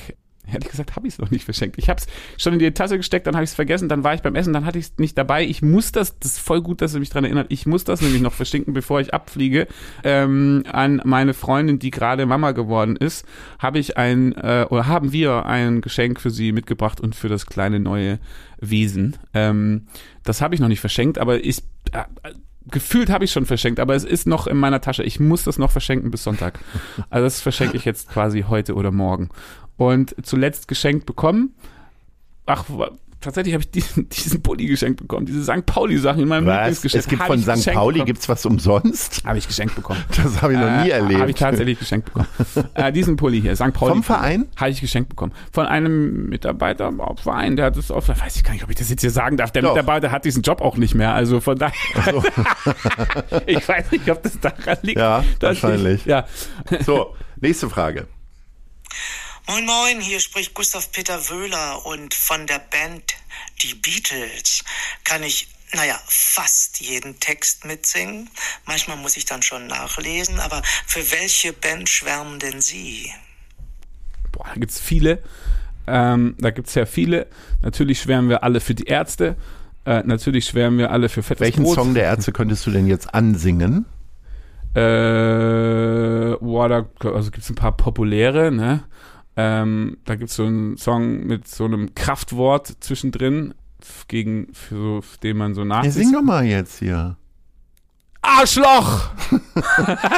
Ehrlich gesagt habe ich es noch nicht verschenkt. Ich habe es schon in die Tasse gesteckt, dann habe ich es vergessen, dann war ich beim Essen, dann hatte ich es nicht dabei. Ich muss das, das ist voll gut, dass du mich daran erinnert, ich muss das nämlich noch verschenken, bevor ich abfliege. Ähm, an meine Freundin, die gerade Mama geworden ist, habe ich ein, äh, oder haben wir ein Geschenk für sie mitgebracht und für das kleine neue Wesen. Ähm, das habe ich noch nicht verschenkt, aber ich, äh, gefühlt habe ich schon verschenkt, aber es ist noch in meiner Tasche. Ich muss das noch verschenken bis Sonntag. Also das verschenke ich jetzt quasi heute oder morgen. Und zuletzt geschenkt bekommen. Ach, tatsächlich habe ich diesen, diesen Pulli geschenkt bekommen, diese St. Pauli-Sachen in meinem Was? Lieblingsgeschäft. Es gibt von St. Pauli, bekommen. gibt's was umsonst? Habe ich geschenkt bekommen. Das habe ich noch nie erlebt. Habe ich tatsächlich geschenkt bekommen. äh, diesen Pulli hier, St. Pauli. Vom Verein? Habe ich geschenkt bekommen. Von einem Mitarbeiter am Verein, der hat es auf, weiß ich gar nicht, ob ich das jetzt hier sagen darf. Der Doch. Mitarbeiter hat diesen Job auch nicht mehr. Also von daher. ich weiß nicht, ob das daran liegt. Ja, wahrscheinlich. Ich, ja. So, nächste Frage. Moin Moin, hier spricht Gustav Peter Wöhler und von der Band Die Beatles kann ich, naja, fast jeden Text mitsingen. Manchmal muss ich dann schon nachlesen, aber für welche Band schwärmen denn Sie? Boah, da gibt's viele. Ähm, da gibt's ja viele. Natürlich schwärmen wir alle für die Ärzte. Äh, natürlich schwärmen wir alle für fettes Welchen Brot. Song der Ärzte könntest du denn jetzt ansingen? Äh, boah, da also gibt's ein paar populäre, ne? Ähm, da gibt's so einen Song mit so einem Kraftwort zwischendrin, gegen, für so, den man so Ja, nachsieht. sing doch mal jetzt hier. Arschloch!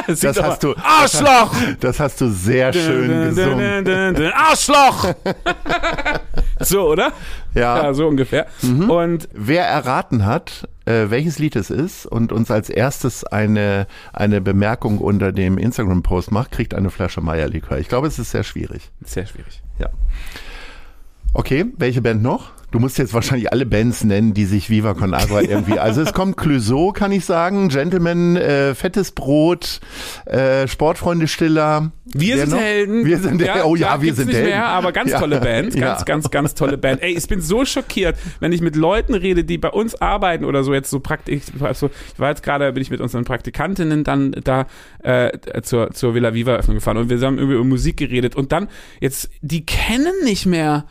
Das hast mal. du- Arschloch! Das hast du sehr schön Dun, gesungen. dun, dun, dun. Arschloch! so, oder? Ja. Ja, so ungefähr. Mhm. Und Wer erraten hat, äh, welches Lied es ist und uns als erstes eine, eine Bemerkung unter dem Instagram-Post macht, kriegt eine Flasche Meierlikör. Ich glaube, es ist sehr schwierig. sehr schwierig. Ja. Okay, welche Band noch? Du musst jetzt wahrscheinlich alle Bands nennen, die sich Viva Con Agua irgendwie. Also es kommt Clouseau, kann ich sagen, Gentleman, äh, Fettes Brot, äh, Sportfreunde Stiller. Wir sind noch? Helden. Wir sind Helden. Oh ja, wir sind nicht Helden. Mehr, aber ganz Ja. tolle Band. Ganz, Ja. ganz, ganz tolle Band. Ey, ich bin so schockiert, wenn ich mit Leuten rede, die bei uns arbeiten oder so jetzt so praktisch. Also ich war jetzt gerade, bin ich mit unseren Praktikantinnen dann da äh, zur, zur Villa Viva Öffnung gefahren und wir haben über, über Musik geredet und dann jetzt, die kennen nicht mehr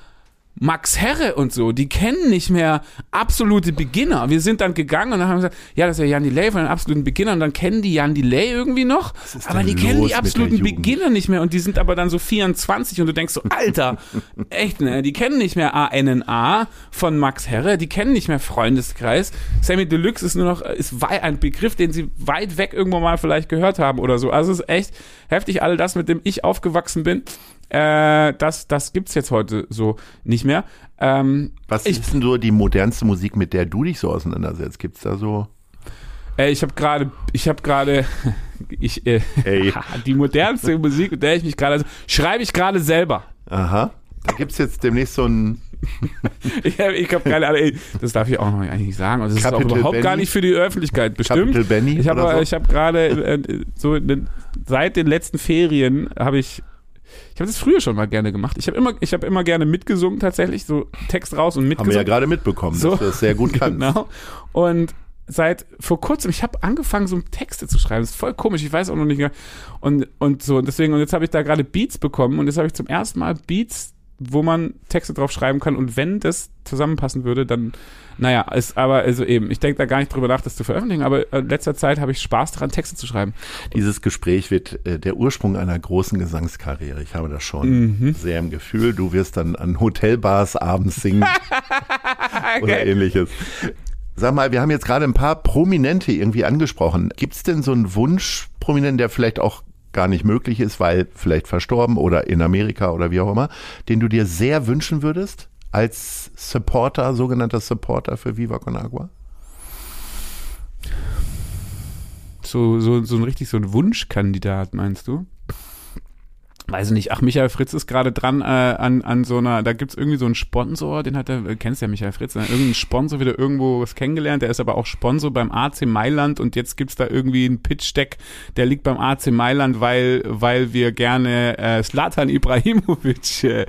Max Herre und so, die kennen nicht mehr absolute Beginner. Wir sind dann gegangen und dann haben wir gesagt, ja, das ist ja Jan Delay von den absoluten Beginnern und dann kennen die Jan Delay irgendwie noch, ist aber die kennen die absoluten? Beginner nicht mehr und die sind aber dann so 24 und du denkst so, Alter, echt, ne, die kennen nicht mehr ANNA von Max Herre, die kennen nicht mehr Freundeskreis. Sammy Deluxe ist nur noch, ist wei- ein Begriff, den sie weit weg irgendwo mal vielleicht gehört haben oder so. Also es ist echt heftig, all das, mit dem ich aufgewachsen bin. Äh, das, das gibt's jetzt heute so nicht mehr. Ähm, Was ich, ist denn so die modernste Musik, mit der du dich so auseinandersetzt? Gibt's da so? äh, ich habe gerade, ich habe gerade, ich, äh, die modernste Musik, mit der ich mich gerade, schreibe ich gerade selber. Aha. Da gibt's jetzt demnächst so ein Ich habe ich hab keine Ahnung, das darf ich auch noch eigentlich nicht sagen. Und das ist auch Capital überhaupt Benny? gar nicht für die Öffentlichkeit bestimmt. Capital Benny ich habe so? ich habe gerade äh, so ne, seit den letzten Ferien habe ich ich habe das früher schon mal gerne gemacht. Ich habe immer ich habe immer gerne mitgesungen tatsächlich, so Text raus und Haben wir mitgesungen. ja gerade mitbekommen, So. dass du das sehr gut kannst. Genau. Und seit vor kurzem, ich habe angefangen, so Texte zu schreiben. Das ist voll komisch, ich weiß auch noch nicht mehr. Und, und so, und deswegen, und jetzt habe ich da gerade Beats bekommen und jetzt habe ich zum ersten Mal Beats, wo man Texte drauf schreiben kann. Und wenn das zusammenpassen würde, dann, naja, ist aber, also eben, ich denke da gar nicht drüber nach, das zu veröffentlichen, aber in letzter Zeit habe ich Spaß daran, Texte zu schreiben. Dieses Gespräch wird äh, der Ursprung einer großen Gesangskarriere. Ich habe das schon Mhm. sehr im Gefühl. Du wirst dann an Hotelbars abends singen oder ähnliches. Sag mal, wir haben jetzt gerade ein paar Prominente irgendwie angesprochen. Gibt es denn so einen Wunsch, Prominenten, der vielleicht auch gar nicht möglich ist, weil vielleicht verstorben oder in Amerika oder wie auch immer, den du dir sehr wünschen würdest als Supporter, sogenannter Supporter für Viva Con Agua? So, so, so ein richtig so ein Wunschkandidat, meinst du? Weiß ich nicht, ach, Michael Fritz ist gerade dran äh, an, an so einer, da gibt's irgendwie so einen Sponsor, den hat er, äh, kennst ja Michael Fritz, ne? irgendeinen Sponsor wieder irgendwo was kennengelernt, der ist aber auch Sponsor beim AC Mailand und jetzt gibt's da irgendwie einen Pitch-Deck, der liegt beim AC Mailand, weil, weil wir gerne äh, Slatan Ibrahimovic äh,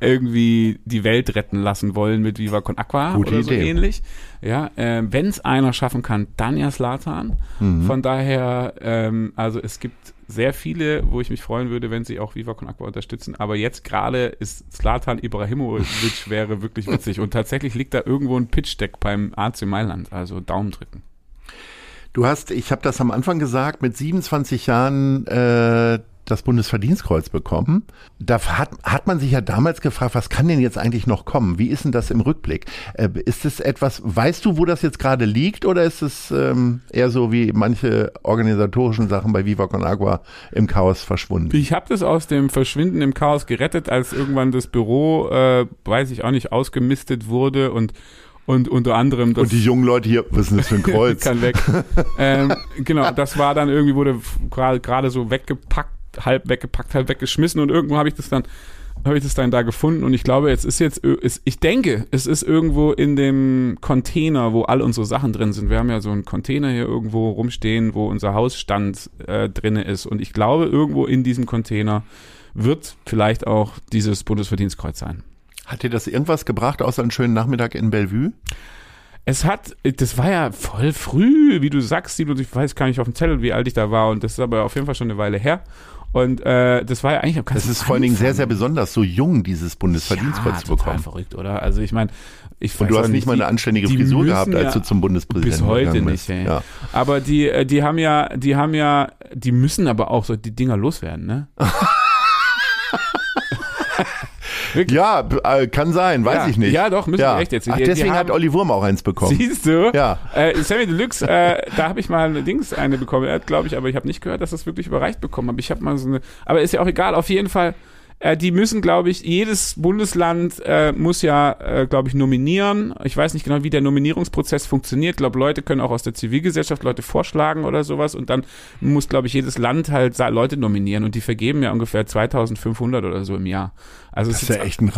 irgendwie die Welt retten lassen wollen mit Viva Con Aqua Gute oder so Idee. ähnlich. Ja, äh, wenn es einer schaffen kann, dann ja Slatan. Mhm. Von daher, ähm, also es gibt sehr viele, wo ich mich freuen würde, wenn sie auch Viva Con Aqua unterstützen. Aber jetzt gerade ist Slatan Ibrahimovic wäre wirklich witzig. Und tatsächlich liegt da irgendwo ein Pitch-Deck beim AC Mailand. Also Daumen drücken. Du hast, ich habe das am Anfang gesagt, mit 27 Jahren äh, das Bundesverdienstkreuz bekommen. Da hat, hat man sich ja damals gefragt, was kann denn jetzt eigentlich noch kommen? Wie ist denn das im Rückblick? Äh, ist es etwas, weißt du, wo das jetzt gerade liegt oder ist es ähm, eher so wie manche organisatorischen Sachen bei Viva Con Agua im Chaos verschwunden? Ich habe das aus dem Verschwinden im Chaos gerettet, als irgendwann das Büro, äh, weiß ich auch nicht, ausgemistet wurde und und unter anderem das Und die jungen Leute hier, was ist das für ein Kreuz? kann weg. ähm, genau, das war dann irgendwie wurde gerade so weggepackt, halb weggepackt, halb weggeschmissen und irgendwo habe ich das dann habe ich das dann da gefunden und ich glaube, jetzt ist jetzt ich denke, es ist irgendwo in dem Container, wo all unsere Sachen drin sind. Wir haben ja so einen Container hier irgendwo rumstehen, wo unser Hausstand äh, drinne ist und ich glaube, irgendwo in diesem Container wird vielleicht auch dieses Bundesverdienstkreuz sein. Hat dir das irgendwas gebracht, außer einen schönen Nachmittag in Bellevue? Es hat, das war ja voll früh, wie du sagst, Silo, ich weiß gar nicht auf dem Zettel, wie alt ich da war und das ist aber auf jeden Fall schon eine Weile her. Und äh, das war ja eigentlich Das ist vor allen Dingen sehr, sehr besonders, so jung dieses Bundesverdienstkreuz ja, zu bekommen. verrückt, oder? Also ich meine, ich Und du hast nicht mal eine anständige Frisur gehabt, als ja, du zum Bundespräsidenten bis heute nicht, ey. Ja. Aber die, äh, die haben ja, die haben ja, die müssen aber auch so die Dinger loswerden, ne? Ja, b- äh, kann sein, weiß Ja. ich nicht. Ja, doch, müssen wir echt jetzt. Ach, deswegen hat haben- Olli Wurm auch eins bekommen. Siehst du? Ja. Äh, Sammy Deluxe, äh, da habe ich mal eine Dings eine bekommen, er hat, glaube ich, aber ich habe nicht gehört, dass das wirklich überreicht bekommen habe. Ich habe mal so eine, aber ist ja auch egal, auf jeden Fall. Äh, die müssen, glaube ich, jedes Bundesland äh, muss ja, äh, glaube ich, nominieren. Ich weiß nicht genau, wie der Nominierungsprozess funktioniert. Ich glaube, Leute können auch aus der Zivilgesellschaft Leute vorschlagen oder sowas und dann muss, glaube ich, jedes Land halt Leute nominieren und die vergeben ja ungefähr 2500 oder so im Jahr. Also es Das ist ja echt ein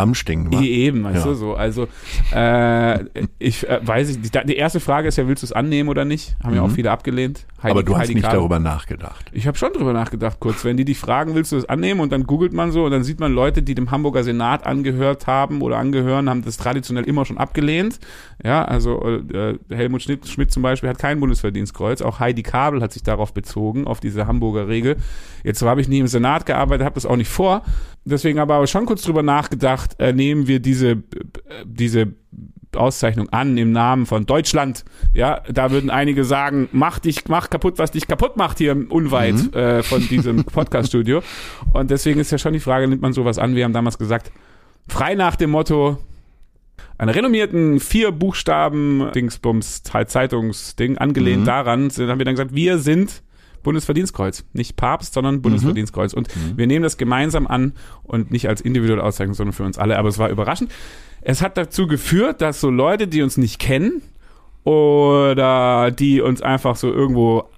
wa? Eh, Eben, weißt Ja. du, so. Also, äh, ich äh, weiß nicht, die, die erste Frage ist ja, willst du es annehmen oder nicht? Haben ja auch viele abgelehnt. Heidi- Mhm. Aber du hast Heidi nicht Klum. darüber nachgedacht. Ich habe schon drüber nachgedacht, kurz. Wenn die dich fragen, willst du es annehmen? Und dann googelt man so und dann sieht man Leute, die dem Hamburger Senat angehört haben oder angehören, haben das traditionell immer schon abgelehnt. Ja, also äh, Helmut Schmidt, Schmidt zum Beispiel hat kein Bundesverdienstkreuz. Auch Heidi Kabel hat sich darauf bezogen, auf diese Hamburger Regel. Jetzt habe ich nie im Senat gearbeitet, habe das auch nicht vor. Deswegen habe ich aber schon kurz drüber nachgedacht, äh, nehmen wir diese, äh, diese Auszeichnung an im Namen von Deutschland. Ja, da würden einige sagen, mach dich, mach kaputt, was dich kaputt macht hier unweit äh, von diesem Podcaststudio. Und deswegen ist ja schon die Frage, nimmt man sowas an? Wir haben damals gesagt, frei nach dem Motto, einer renommierten vier Buchstaben Dingsbums Zeitungsding angelehnt daran, sind, haben wir dann gesagt, wir sind Bundesverdienstkreuz, nicht Papst, sondern Bundesverdienstkreuz. Und wir nehmen das gemeinsam an und nicht als individuelle Auszeichnung, sondern für uns alle, aber es war überraschend. Es hat dazu geführt, dass so Leute, die uns nicht kennen oder die uns einfach so irgendwo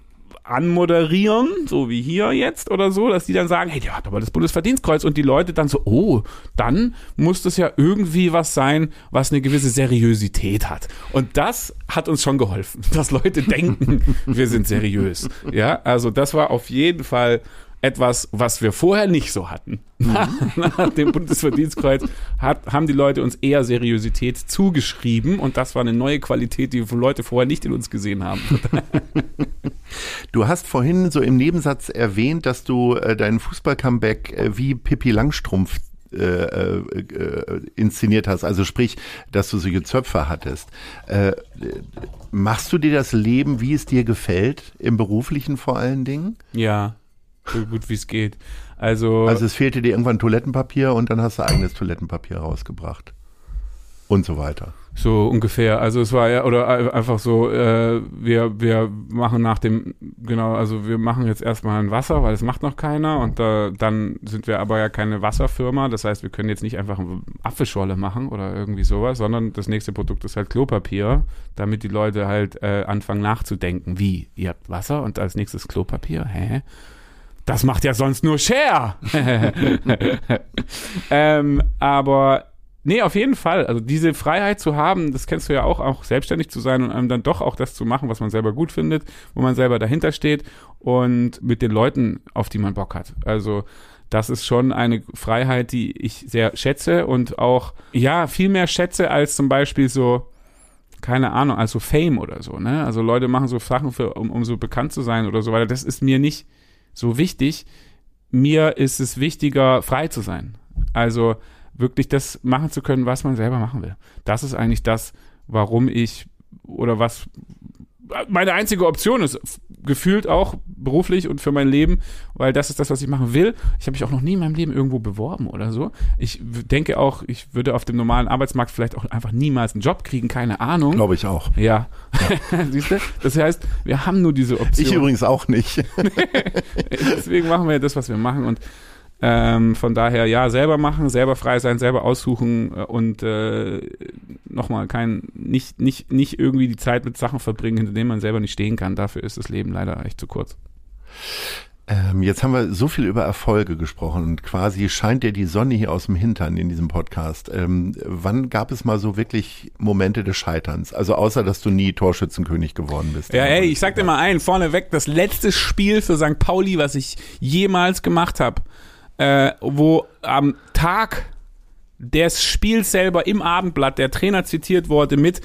anmoderieren, so wie hier jetzt oder so, dass die dann sagen, hey, der hat aber das Bundesverdienstkreuz und die Leute dann so, oh, dann muss das ja irgendwie was sein, was eine gewisse Seriosität hat. Und das hat uns schon geholfen, dass Leute denken, wir sind seriös. Ja, also das war auf jeden Fall etwas, was wir vorher nicht so hatten. Nach dem Bundesverdienstkreuz hat, haben die Leute uns eher Seriosität zugeschrieben und das war eine neue Qualität, die Leute vorher nicht in uns gesehen haben. Du hast vorhin so im Nebensatz erwähnt, dass du äh, deinen Fußball-Comeback äh, wie Pippi Langstrumpf äh, äh, inszeniert hast. Also sprich, dass du solche Zöpfe hattest. Äh, machst du dir das Leben, wie es dir gefällt, im beruflichen vor allen Dingen? Ja, so gut wie es geht. Also, Also es fehlte dir irgendwann Toilettenpapier und dann hast du eigenes Toilettenpapier rausgebracht. Und so weiter. so ungefähr. Also es war ja, oder ein- einfach so, äh, wir, wir machen nach dem, genau, also wir machen jetzt erstmal ein Wasser, weil es macht noch keiner und äh, dann sind wir aber ja keine Wasserfirma. Das heißt, wir können jetzt nicht einfach eine Apfelschorle machen oder irgendwie sowas, sondern das nächste Produkt ist halt Klopapier, damit die Leute halt äh, anfangen nachzudenken. Wie? Ihr habt Wasser und als nächstes Klopapier? Hä? Das macht ja sonst nur Share. ähm, aber nee, auf jeden Fall. Also diese Freiheit zu haben, das kennst du ja auch, auch selbstständig zu sein und einem dann doch auch das zu machen, was man selber gut findet, wo man selber dahinter steht und mit den Leuten, auf die man Bock hat. Also das ist schon eine Freiheit, die ich sehr schätze und auch, ja, viel mehr schätze als zum Beispiel so, keine Ahnung, also Fame oder so, ne? Also Leute machen so Sachen, für, um, um so bekannt zu sein oder so weiter. Das ist mir nicht so wichtig. Mir ist es wichtiger, frei zu sein. Also wirklich das machen zu können, was man selber machen will. Das ist eigentlich das, warum ich oder was meine einzige Option ist, gefühlt auch beruflich und für mein Leben, weil das ist das, was ich machen will. Ich habe mich auch noch nie in meinem Leben irgendwo beworben oder so. Ich denke auch, ich würde auf dem normalen Arbeitsmarkt vielleicht auch einfach niemals einen Job kriegen, keine Ahnung. Glaube ich auch. Ja. ja. Siehst du? Das heißt, wir haben nur diese Option. Ich übrigens auch nicht. Deswegen machen wir das, was wir machen und ähm, von daher, ja, selber machen, selber frei sein, selber aussuchen äh, und äh, nochmal kein, nicht, nicht, nicht irgendwie die Zeit mit Sachen verbringen, hinter denen man selber nicht stehen kann. Dafür ist das Leben leider echt zu kurz. Ähm, jetzt haben wir so viel über Erfolge gesprochen und quasi scheint dir die Sonne hier aus dem Hintern in diesem Podcast. Ähm, wann gab es mal so wirklich Momente des Scheiterns? Also außer, dass du nie Torschützenkönig geworden bist. Ja, ey, ich sag dir mal ein, vorneweg, das letzte Spiel für St. Pauli, was ich jemals gemacht habe, äh, wo am Tag des Spiels selber im Abendblatt der Trainer zitiert wurde mit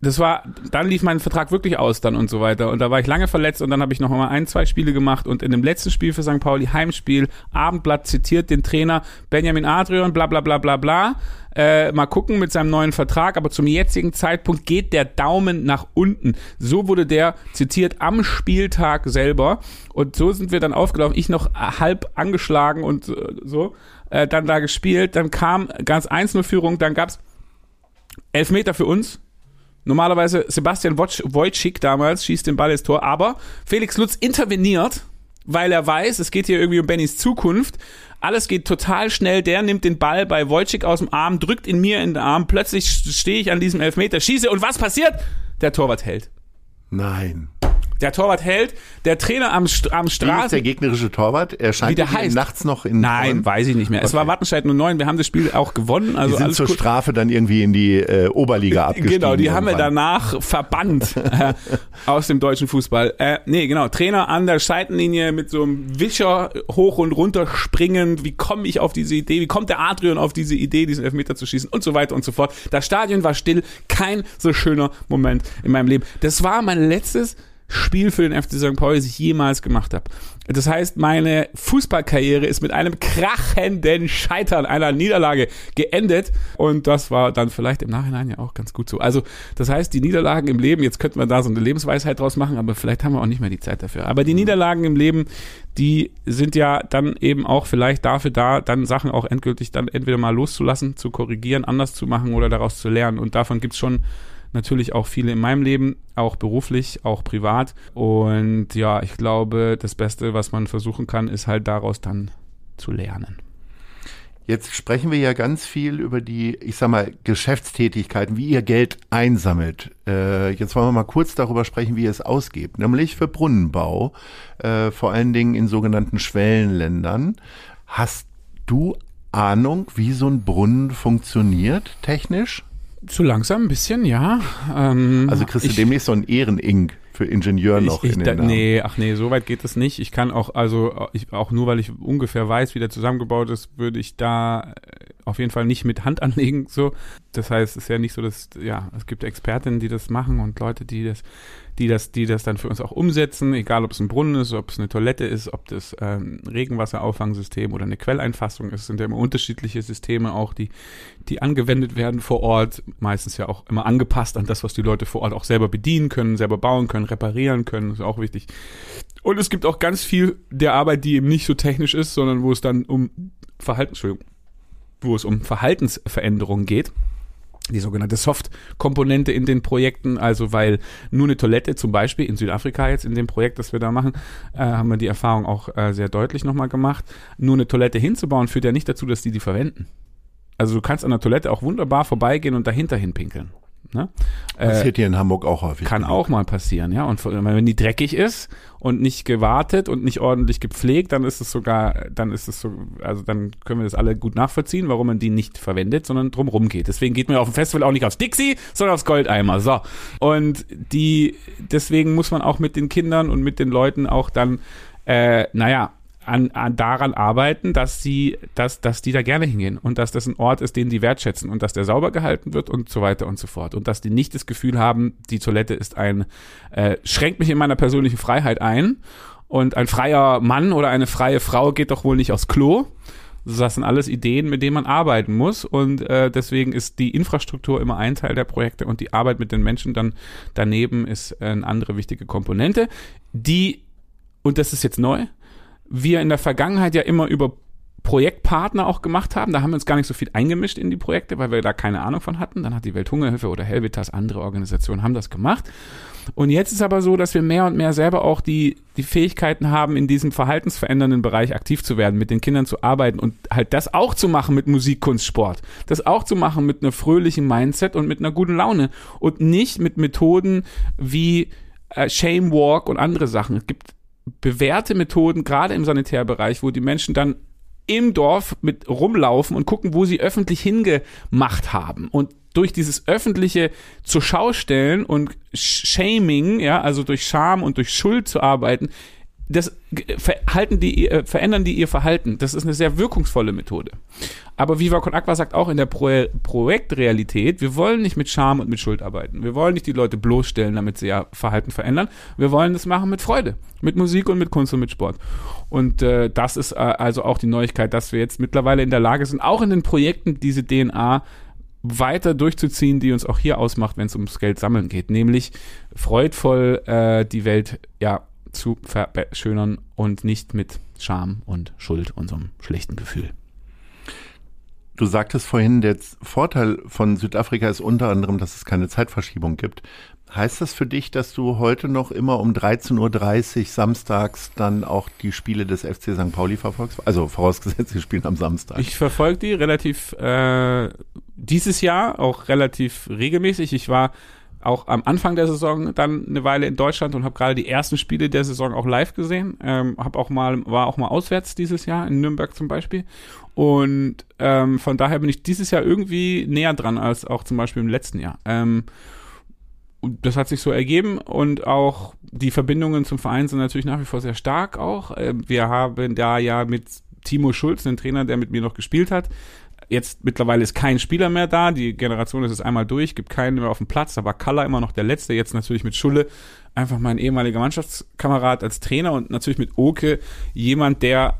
das war, dann lief mein Vertrag wirklich aus dann und so weiter. Und da war ich lange verletzt und dann habe ich noch mal ein, zwei Spiele gemacht und in dem letzten Spiel für St. Pauli, Heimspiel, Abendblatt zitiert den Trainer Benjamin Adrian, bla bla bla bla bla. Äh, mal gucken mit seinem neuen Vertrag, aber zum jetzigen Zeitpunkt geht der Daumen nach unten. So wurde der zitiert am Spieltag selber. Und so sind wir dann aufgelaufen. Ich noch halb angeschlagen und äh, so. Äh, dann da gespielt. Dann kam ganz 1-0-Führung. Dann gab's Elfmeter für uns Normalerweise Sebastian Wojcik damals schießt den Ball ins Tor, aber Felix Lutz interveniert, weil er weiß, es geht hier irgendwie um Bennys Zukunft. Alles geht total schnell. Der nimmt den Ball bei Wojcik aus dem Arm, drückt ihn mir in den Arm. Plötzlich stehe ich an diesem Elfmeter, schieße und was passiert? Der Torwart hält. Nein. Der Torwart hält, der Trainer am, am Straßen. Wie ist der gegnerische Torwart? Er scheint der heißt. nachts noch in. Nein, weiß ich nicht mehr. Okay. Es war Wattenscheid 09. Wir haben das Spiel auch gewonnen. Also die sind zur gut. Strafe dann irgendwie in die äh, Oberliga abgestiegen. Genau, die haben wir danach verbannt äh, aus dem deutschen Fußball. Äh, nee, genau. Trainer an der Seitenlinie mit so einem Wischer hoch und runter springend. Wie komme ich auf diese Idee? Wie kommt der Adrian auf diese Idee, diesen Elfmeter zu schießen und so weiter und so fort. Das Stadion war still. Kein so schöner Moment in meinem Leben. Das war mein letztes Spiel für den FC St. Pauli, das ich jemals gemacht habe. Das heißt, meine Fußballkarriere ist mit einem krachenden Scheitern einer Niederlage geendet und das war dann vielleicht im Nachhinein ja auch ganz gut so. Also, das heißt, die Niederlagen im Leben, jetzt könnten wir da so eine Lebensweisheit draus machen, aber vielleicht haben wir auch nicht mehr die Zeit dafür. Aber die mhm. Niederlagen im Leben, die sind ja dann eben auch vielleicht dafür da, dann Sachen auch endgültig dann entweder mal loszulassen, zu korrigieren, anders zu machen oder daraus zu lernen und davon gibt's schon natürlich auch viele in meinem Leben, auch beruflich, auch privat. Und ja, ich glaube, das Beste, was man versuchen kann, ist halt daraus dann zu lernen. Jetzt sprechen wir ja ganz viel über die, ich sag mal, Geschäftstätigkeiten, wie ihr Geld einsammelt. Äh, jetzt wollen wir mal kurz darüber sprechen, wie ihr es ausgebt, nämlich für Brunnenbau, äh, vor allen Dingen in sogenannten Schwellenländern. Hast du Ahnung, wie so ein Brunnen funktioniert technisch? Zu langsam ein bisschen, ja. Ähm, also kriegst du ich, demnächst so ein Ehrenink für Ingenieur noch ich, ich, in den da, Nee, ach nee, so weit geht es nicht. Ich kann auch, also ich, auch nur, weil ich ungefähr weiß, wie der zusammengebaut ist, würde ich da äh, auf jeden Fall nicht mit Hand anlegen. So, das heißt, es ist ja nicht so, dass ja, es gibt Expertinnen, die das machen und Leute, die das die das, die das dann für uns auch umsetzen, egal ob es ein Brunnen ist, ob es eine Toilette ist, ob das ähm, Regenwasserauffangsystem oder eine Quelleinfassung ist, sind ja immer unterschiedliche Systeme auch, die, die angewendet werden vor Ort, meistens ja auch immer angepasst an das, was die Leute vor Ort auch selber bedienen können, selber bauen können, reparieren können, ist auch wichtig. Und es gibt auch ganz viel der Arbeit, die eben nicht so technisch ist, sondern wo es dann um Verhalten, Entschuldigung, wo es um Verhaltensveränderungen geht die sogenannte Soft-Komponente in den Projekten, also weil nur eine Toilette zum Beispiel in Südafrika jetzt in dem Projekt, das wir da machen, äh, haben wir die Erfahrung auch äh, sehr deutlich nochmal gemacht. Nur eine Toilette hinzubauen führt ja nicht dazu, dass die die verwenden. Also du kannst an der Toilette auch wunderbar vorbeigehen und dahinter hinpinkeln. Ne? Passiert hier in Hamburg auch häufig. Kann genug. auch mal passieren, ja. Und wenn die dreckig ist und nicht gewartet und nicht ordentlich gepflegt, dann ist es sogar, dann ist es so, also dann können wir das alle gut nachvollziehen, warum man die nicht verwendet, sondern drumrum geht. Deswegen geht man auf dem Festival auch nicht aufs Dixie, sondern aufs Goldeimer. So. Und die, deswegen muss man auch mit den Kindern und mit den Leuten auch dann, äh, naja, an, an daran arbeiten, dass sie, dass, dass die da gerne hingehen und dass das ein Ort ist, den die wertschätzen und dass der sauber gehalten wird und so weiter und so fort. Und dass die nicht das Gefühl haben, die Toilette ist ein, äh, schränkt mich in meiner persönlichen Freiheit ein und ein freier Mann oder eine freie Frau geht doch wohl nicht aufs Klo. Das sind alles Ideen, mit denen man arbeiten muss und äh, deswegen ist die Infrastruktur immer ein Teil der Projekte und die Arbeit mit den Menschen dann daneben ist eine andere wichtige Komponente, die, und das ist jetzt neu, wir in der Vergangenheit ja immer über Projektpartner auch gemacht haben. Da haben wir uns gar nicht so viel eingemischt in die Projekte, weil wir da keine Ahnung von hatten. Dann hat die Welthungerhilfe oder Helvetas, andere Organisationen haben das gemacht. Und jetzt ist aber so, dass wir mehr und mehr selber auch die, die Fähigkeiten haben, in diesem verhaltensverändernden Bereich aktiv zu werden, mit den Kindern zu arbeiten und halt das auch zu machen mit Musik, Kunst, Sport. Das auch zu machen mit einer fröhlichen Mindset und mit einer guten Laune und nicht mit Methoden wie äh, Shame Walk und andere Sachen. Es gibt bewährte Methoden, gerade im Sanitärbereich, wo die Menschen dann im Dorf mit rumlaufen und gucken, wo sie öffentlich hingemacht haben. Und durch dieses öffentliche zur Schau stellen und Shaming, ja, also durch Scham und durch Schuld zu arbeiten, das ge- verhalten die, äh, verändern die ihr Verhalten. Das ist eine sehr wirkungsvolle Methode. Aber Viva Con Aqua sagt auch in der Pro Projektrealität, wir wollen nicht mit Scham und mit Schuld arbeiten. Wir wollen nicht die Leute bloßstellen, damit sie ihr Verhalten verändern. Wir wollen das machen mit Freude, mit Musik und mit Kunst und mit Sport. Und äh, das ist äh, also auch die Neuigkeit, dass wir jetzt mittlerweile in der Lage sind, auch in den Projekten diese DNA weiter durchzuziehen, die uns auch hier ausmacht, wenn es ums Geld sammeln geht, nämlich freudvoll äh, die Welt ja zu verschönern und nicht mit Scham und Schuld und so einem schlechten Gefühl. Du sagtest vorhin, der Vorteil von Südafrika ist unter anderem, dass es keine Zeitverschiebung gibt. Heißt das für dich, dass du heute noch immer um 13.30 Uhr samstags dann auch die Spiele des FC St. Pauli verfolgst? Also vorausgesetzt, sie spielen am Samstag. Ich verfolge die relativ äh, dieses Jahr auch relativ regelmäßig. Ich war auch am Anfang der Saison dann eine Weile in Deutschland und habe gerade die ersten Spiele der Saison auch live gesehen. Ähm, hab auch mal war auch mal auswärts dieses Jahr in Nürnberg zum Beispiel und ähm, von daher bin ich dieses Jahr irgendwie näher dran als auch zum Beispiel im letzten Jahr. Ähm, das hat sich so ergeben und auch die Verbindungen zum Verein sind natürlich nach wie vor sehr stark auch. Ähm, Wir haben da ja mit Timo Schulz, einen Trainer, der mit mir noch gespielt hat. Jetzt mittlerweile ist kein Spieler mehr da, die Generation ist es einmal durch, gibt keinen mehr auf dem Platz, da war Kalla immer noch der Letzte, jetzt natürlich mit Schulle, einfach mein ehemaliger Mannschaftskamerad als Trainer und natürlich mit Oke jemand, der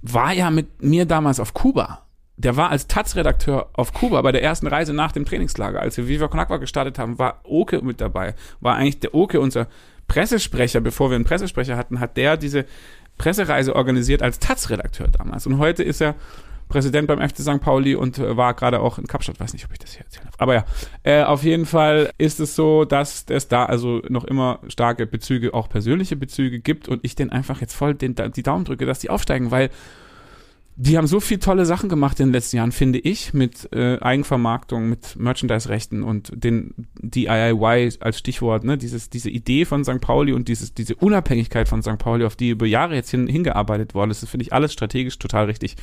war ja mit mir damals auf Kuba. Der war als Taz-Redakteur auf Kuba bei der ersten Reise nach dem Trainingslager. Als wir Viva Con gestartet haben, war Oke mit dabei. War eigentlich der Oke unser Pressesprecher, bevor wir einen Pressesprecher hatten, hat der diese Pressereise organisiert als Taz-Redakteur damals. Und heute ist er Präsident beim FC St. Pauli und äh, war gerade auch in Kapstadt. Weiß nicht, ob ich das hier erzählen darf. Aber ja, äh, auf jeden Fall ist es so, dass es da also noch immer starke Bezüge, auch persönliche Bezüge gibt und ich den einfach jetzt voll den, die Daumen drücke, dass die aufsteigen, weil die haben so viel tolle Sachen gemacht in den letzten Jahren, finde ich, mit äh, Eigenvermarktung, mit Merchandise-Rechten und den DIY als Stichwort, ne, dieses, diese Idee von St. Pauli und dieses, diese Unabhängigkeit von St. Pauli, auf die über Jahre jetzt hin, hingearbeitet worden ist, finde ich alles strategisch total richtig.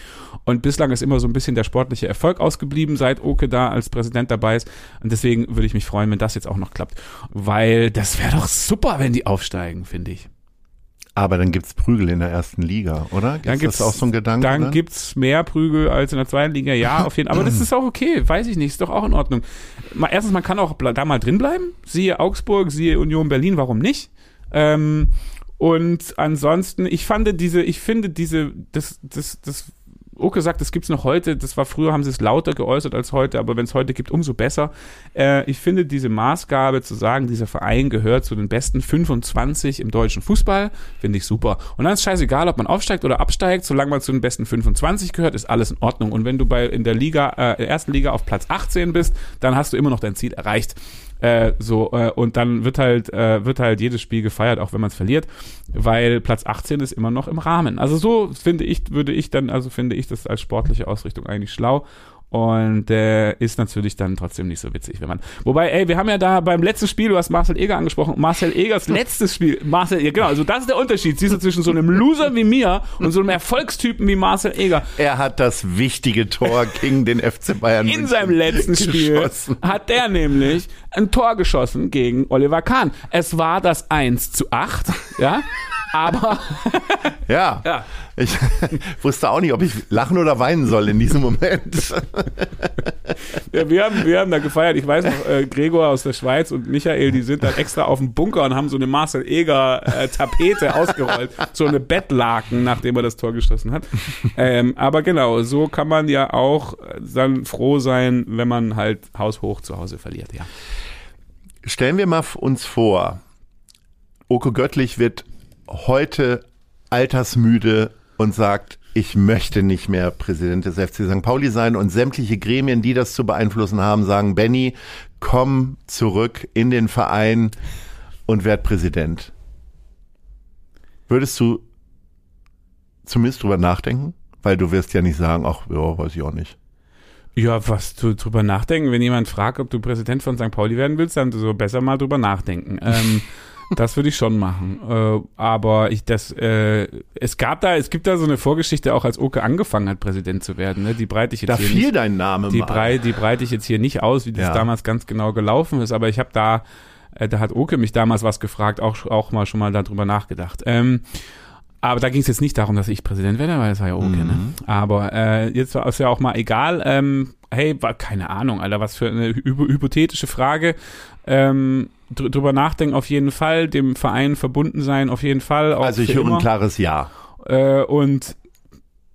Und bislang ist immer so ein bisschen der sportliche Erfolg ausgeblieben, seit Oke da als Präsident dabei ist. Und deswegen würde ich mich freuen, wenn das jetzt auch noch klappt. Weil das wäre doch super, wenn die aufsteigen, finde ich. Aber dann gibt's Prügel in der ersten Liga, oder? Dann Ist gibt's auch so ein Gedanke? Dann ne? gibt's mehr Prügel als in der zweiten Liga, ja, auf jeden Fall. Aber das ist auch okay, weiß ich nicht, ist doch auch in Ordnung. Mal, erstens, man kann auch da mal drin bleiben. Siehe Augsburg, siehe Union Berlin, warum nicht? Ähm, und ansonsten, ich fand diese, ich finde diese, das, das, das, Oke sagt, das gibt's noch heute. Das war früher, haben sie es lauter geäußert als heute, aber wenn es heute gibt, umso besser. Äh, ich finde diese Maßgabe zu sagen, dieser Verein gehört zu den besten 25 im deutschen Fußball, finde ich super. Und dann ist scheißegal, ob man aufsteigt oder absteigt, solange man zu den besten 25 gehört, ist alles in Ordnung. Und wenn du bei in der Liga, äh, der ersten Liga auf Platz 18 bist, dann hast du immer noch dein Ziel erreicht. Äh, so äh, und dann wird halt äh, wird halt jedes Spiel gefeiert, auch wenn man es verliert, weil Platz 18 ist immer noch im Rahmen. Also so finde ich würde ich dann also finde ich das als sportliche Ausrichtung eigentlich schlau Und äh, ist natürlich dann trotzdem nicht so witzig, wenn man. Wobei, ey, wir haben ja da beim letzten Spiel, du hast Marcel Eger angesprochen, Marcel Egers letztes Spiel, Marcel, ja genau, also das ist der Unterschied, siehst du, zwischen so einem Loser wie mir und so einem Erfolgstypen wie Marcel Eger. Er hat das wichtige Tor gegen den FC Bayern In seinem letzten Spiel geschossen. hat der nämlich ein Tor geschossen gegen Oliver Kahn. Es war das 1 zu 8, ja, aber Ja. Ja. Ich wusste auch nicht, ob ich lachen oder weinen soll in diesem Moment. Ja, wir, haben, wir haben da gefeiert. Ich weiß noch, äh, Gregor aus der Schweiz und Michael, die sind dann extra auf dem Bunker und haben so eine Marcel Eger äh, Tapete ausgerollt. So eine Bettlaken, nachdem er das Tor geschossen hat. Ähm, aber genau, so kann man ja auch dann froh sein, wenn man halt haushoch zu Hause verliert, ja. Stellen wir mal uns vor, Oko Göttlich wird heute altersmüde und sagt, ich möchte nicht mehr Präsident des FC St. Pauli sein und sämtliche Gremien, die das zu beeinflussen haben, sagen, Benny, komm zurück in den Verein und werd Präsident. Würdest du zumindest drüber nachdenken? Weil du wirst ja nicht sagen, ach, ja, weiß ich auch nicht. Ja, was du drüber nachdenken, wenn jemand fragt, ob du Präsident von St. Pauli werden willst, dann so besser mal drüber nachdenken. Ähm, das würde ich schon machen. Äh, aber ich das, äh, es gab da, es gibt da so eine Vorgeschichte, auch als Oke angefangen hat, Präsident zu werden. Ne? Die breite ich jetzt Da hier fiel nicht, dein Name die, mal. brei, die breite ich jetzt hier nicht aus, wie das Ja. damals ganz genau gelaufen ist. Aber ich habe da, äh, da hat Oke mich damals was gefragt, auch auch mal schon mal darüber nachgedacht. Ähm, aber da ging es jetzt nicht darum, dass ich Präsident werde, weil es war ja okay, ne? Aber äh, jetzt war es ja auch mal egal. Ähm, hey, war, keine Ahnung, Alter, was für eine hy hypothetische Frage. Ähm, dr drüber nachdenken auf jeden Fall, dem Verein verbunden sein auf jeden Fall. Also ich höre ein klares Ja. Äh, und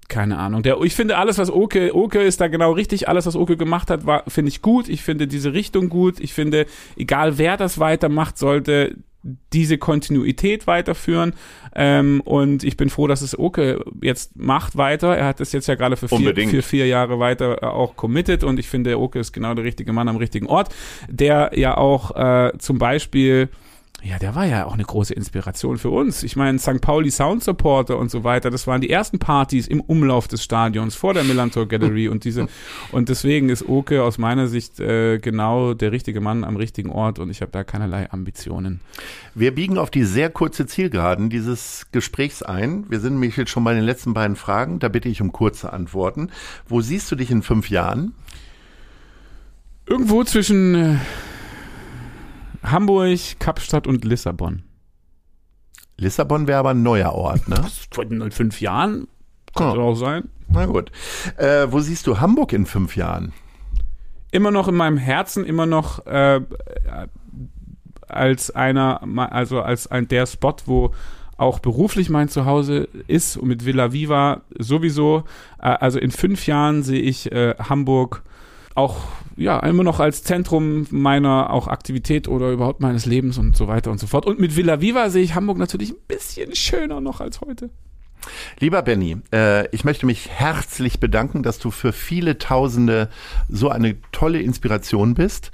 keine Ahnung. Der, ich finde alles, was Oke, Oke ist da genau richtig. Alles, was Oke gemacht hat, war, finde ich gut. Ich finde diese Richtung gut. Ich finde, egal wer das weitermacht, sollte diese Kontinuität weiterführen. Ähm, und ich bin froh, dass es Oke jetzt macht weiter. Er hat das jetzt ja gerade für vier, für vier Jahre weiter äh, auch committed und ich finde, Oke ist genau der richtige Mann am richtigen Ort, der ja auch äh, zum Beispiel ja, der war ja auch eine große Inspiration für uns. Ich meine, St. Pauli Sound Supporter und so weiter, das waren die ersten Partys im Umlauf des Stadions vor der Millantor Gallery und diese und deswegen ist Oke aus meiner Sicht äh, genau der richtige Mann am richtigen Ort und ich habe da keinerlei Ambitionen. Wir biegen auf die sehr kurze Zielgeraden dieses Gesprächs ein. Wir sind nämlich jetzt schon bei den letzten beiden Fragen. Da bitte ich um kurze Antworten. Wo siehst du dich in fünf Jahren? Irgendwo zwischen äh, Hamburg, Kapstadt und Lissabon. Lissabon wäre aber ein neuer Ort, ne? Vor den fünf Jahren könnte Ja. auch sein. Na gut. Äh, wo siehst du Hamburg in fünf Jahren? immer noch in meinem Herzen, immer noch äh, als einer, also als ein der Spot, wo auch beruflich mein Zuhause ist und mit Villa Viva sowieso. Äh, also in fünf Jahren sehe ich äh, Hamburg auch ja immer noch als Zentrum meiner auch Aktivität oder überhaupt meines Lebens und so weiter und so fort. Und mit Villa Viva sehe ich Hamburg natürlich ein bisschen schöner noch als heute. Lieber Benny, äh, ich möchte mich herzlich bedanken, dass du für viele Tausende so eine tolle Inspiration bist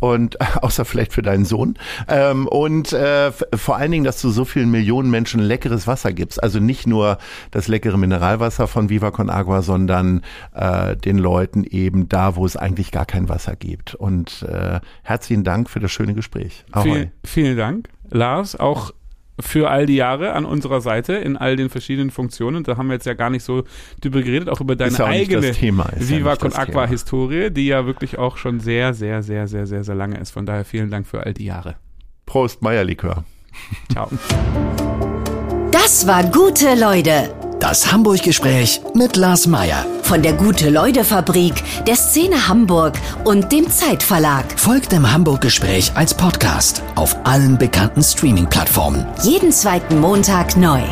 und außer vielleicht für deinen Sohn ähm, und äh, vor allen Dingen, dass du so vielen Millionen Menschen leckeres Wasser gibst. Also nicht nur das leckere Mineralwasser von Viva Con Agua, sondern äh, den Leuten eben da, wo es eigentlich gar kein Wasser gibt. Und äh, herzlichen Dank für das schöne Gespräch. Ahoi. Vielen, vielen Dank, Lars, auch für all die Jahre an unserer Seite in all den verschiedenen Funktionen. Da haben wir jetzt ja gar nicht so drüber geredet, auch über deine Ist ja auch nicht eigene das Thema, Viva Con Aqua Thema. Historie, die ja wirklich auch schon sehr, sehr, sehr, sehr, sehr, sehr lange ist. Von daher vielen Dank für all die Jahre. Prost, Meierlikör. Ciao. Das war gute Leute. Das Hamburg-Gespräch mit Lars Meier. Von der Gute-Leute-Fabrik, der Szene Hamburg und dem Zeitverlag. Folgt dem Hamburg-Gespräch als Podcast auf allen bekannten Streaming-Plattformen. Jeden zweiten Montag neu.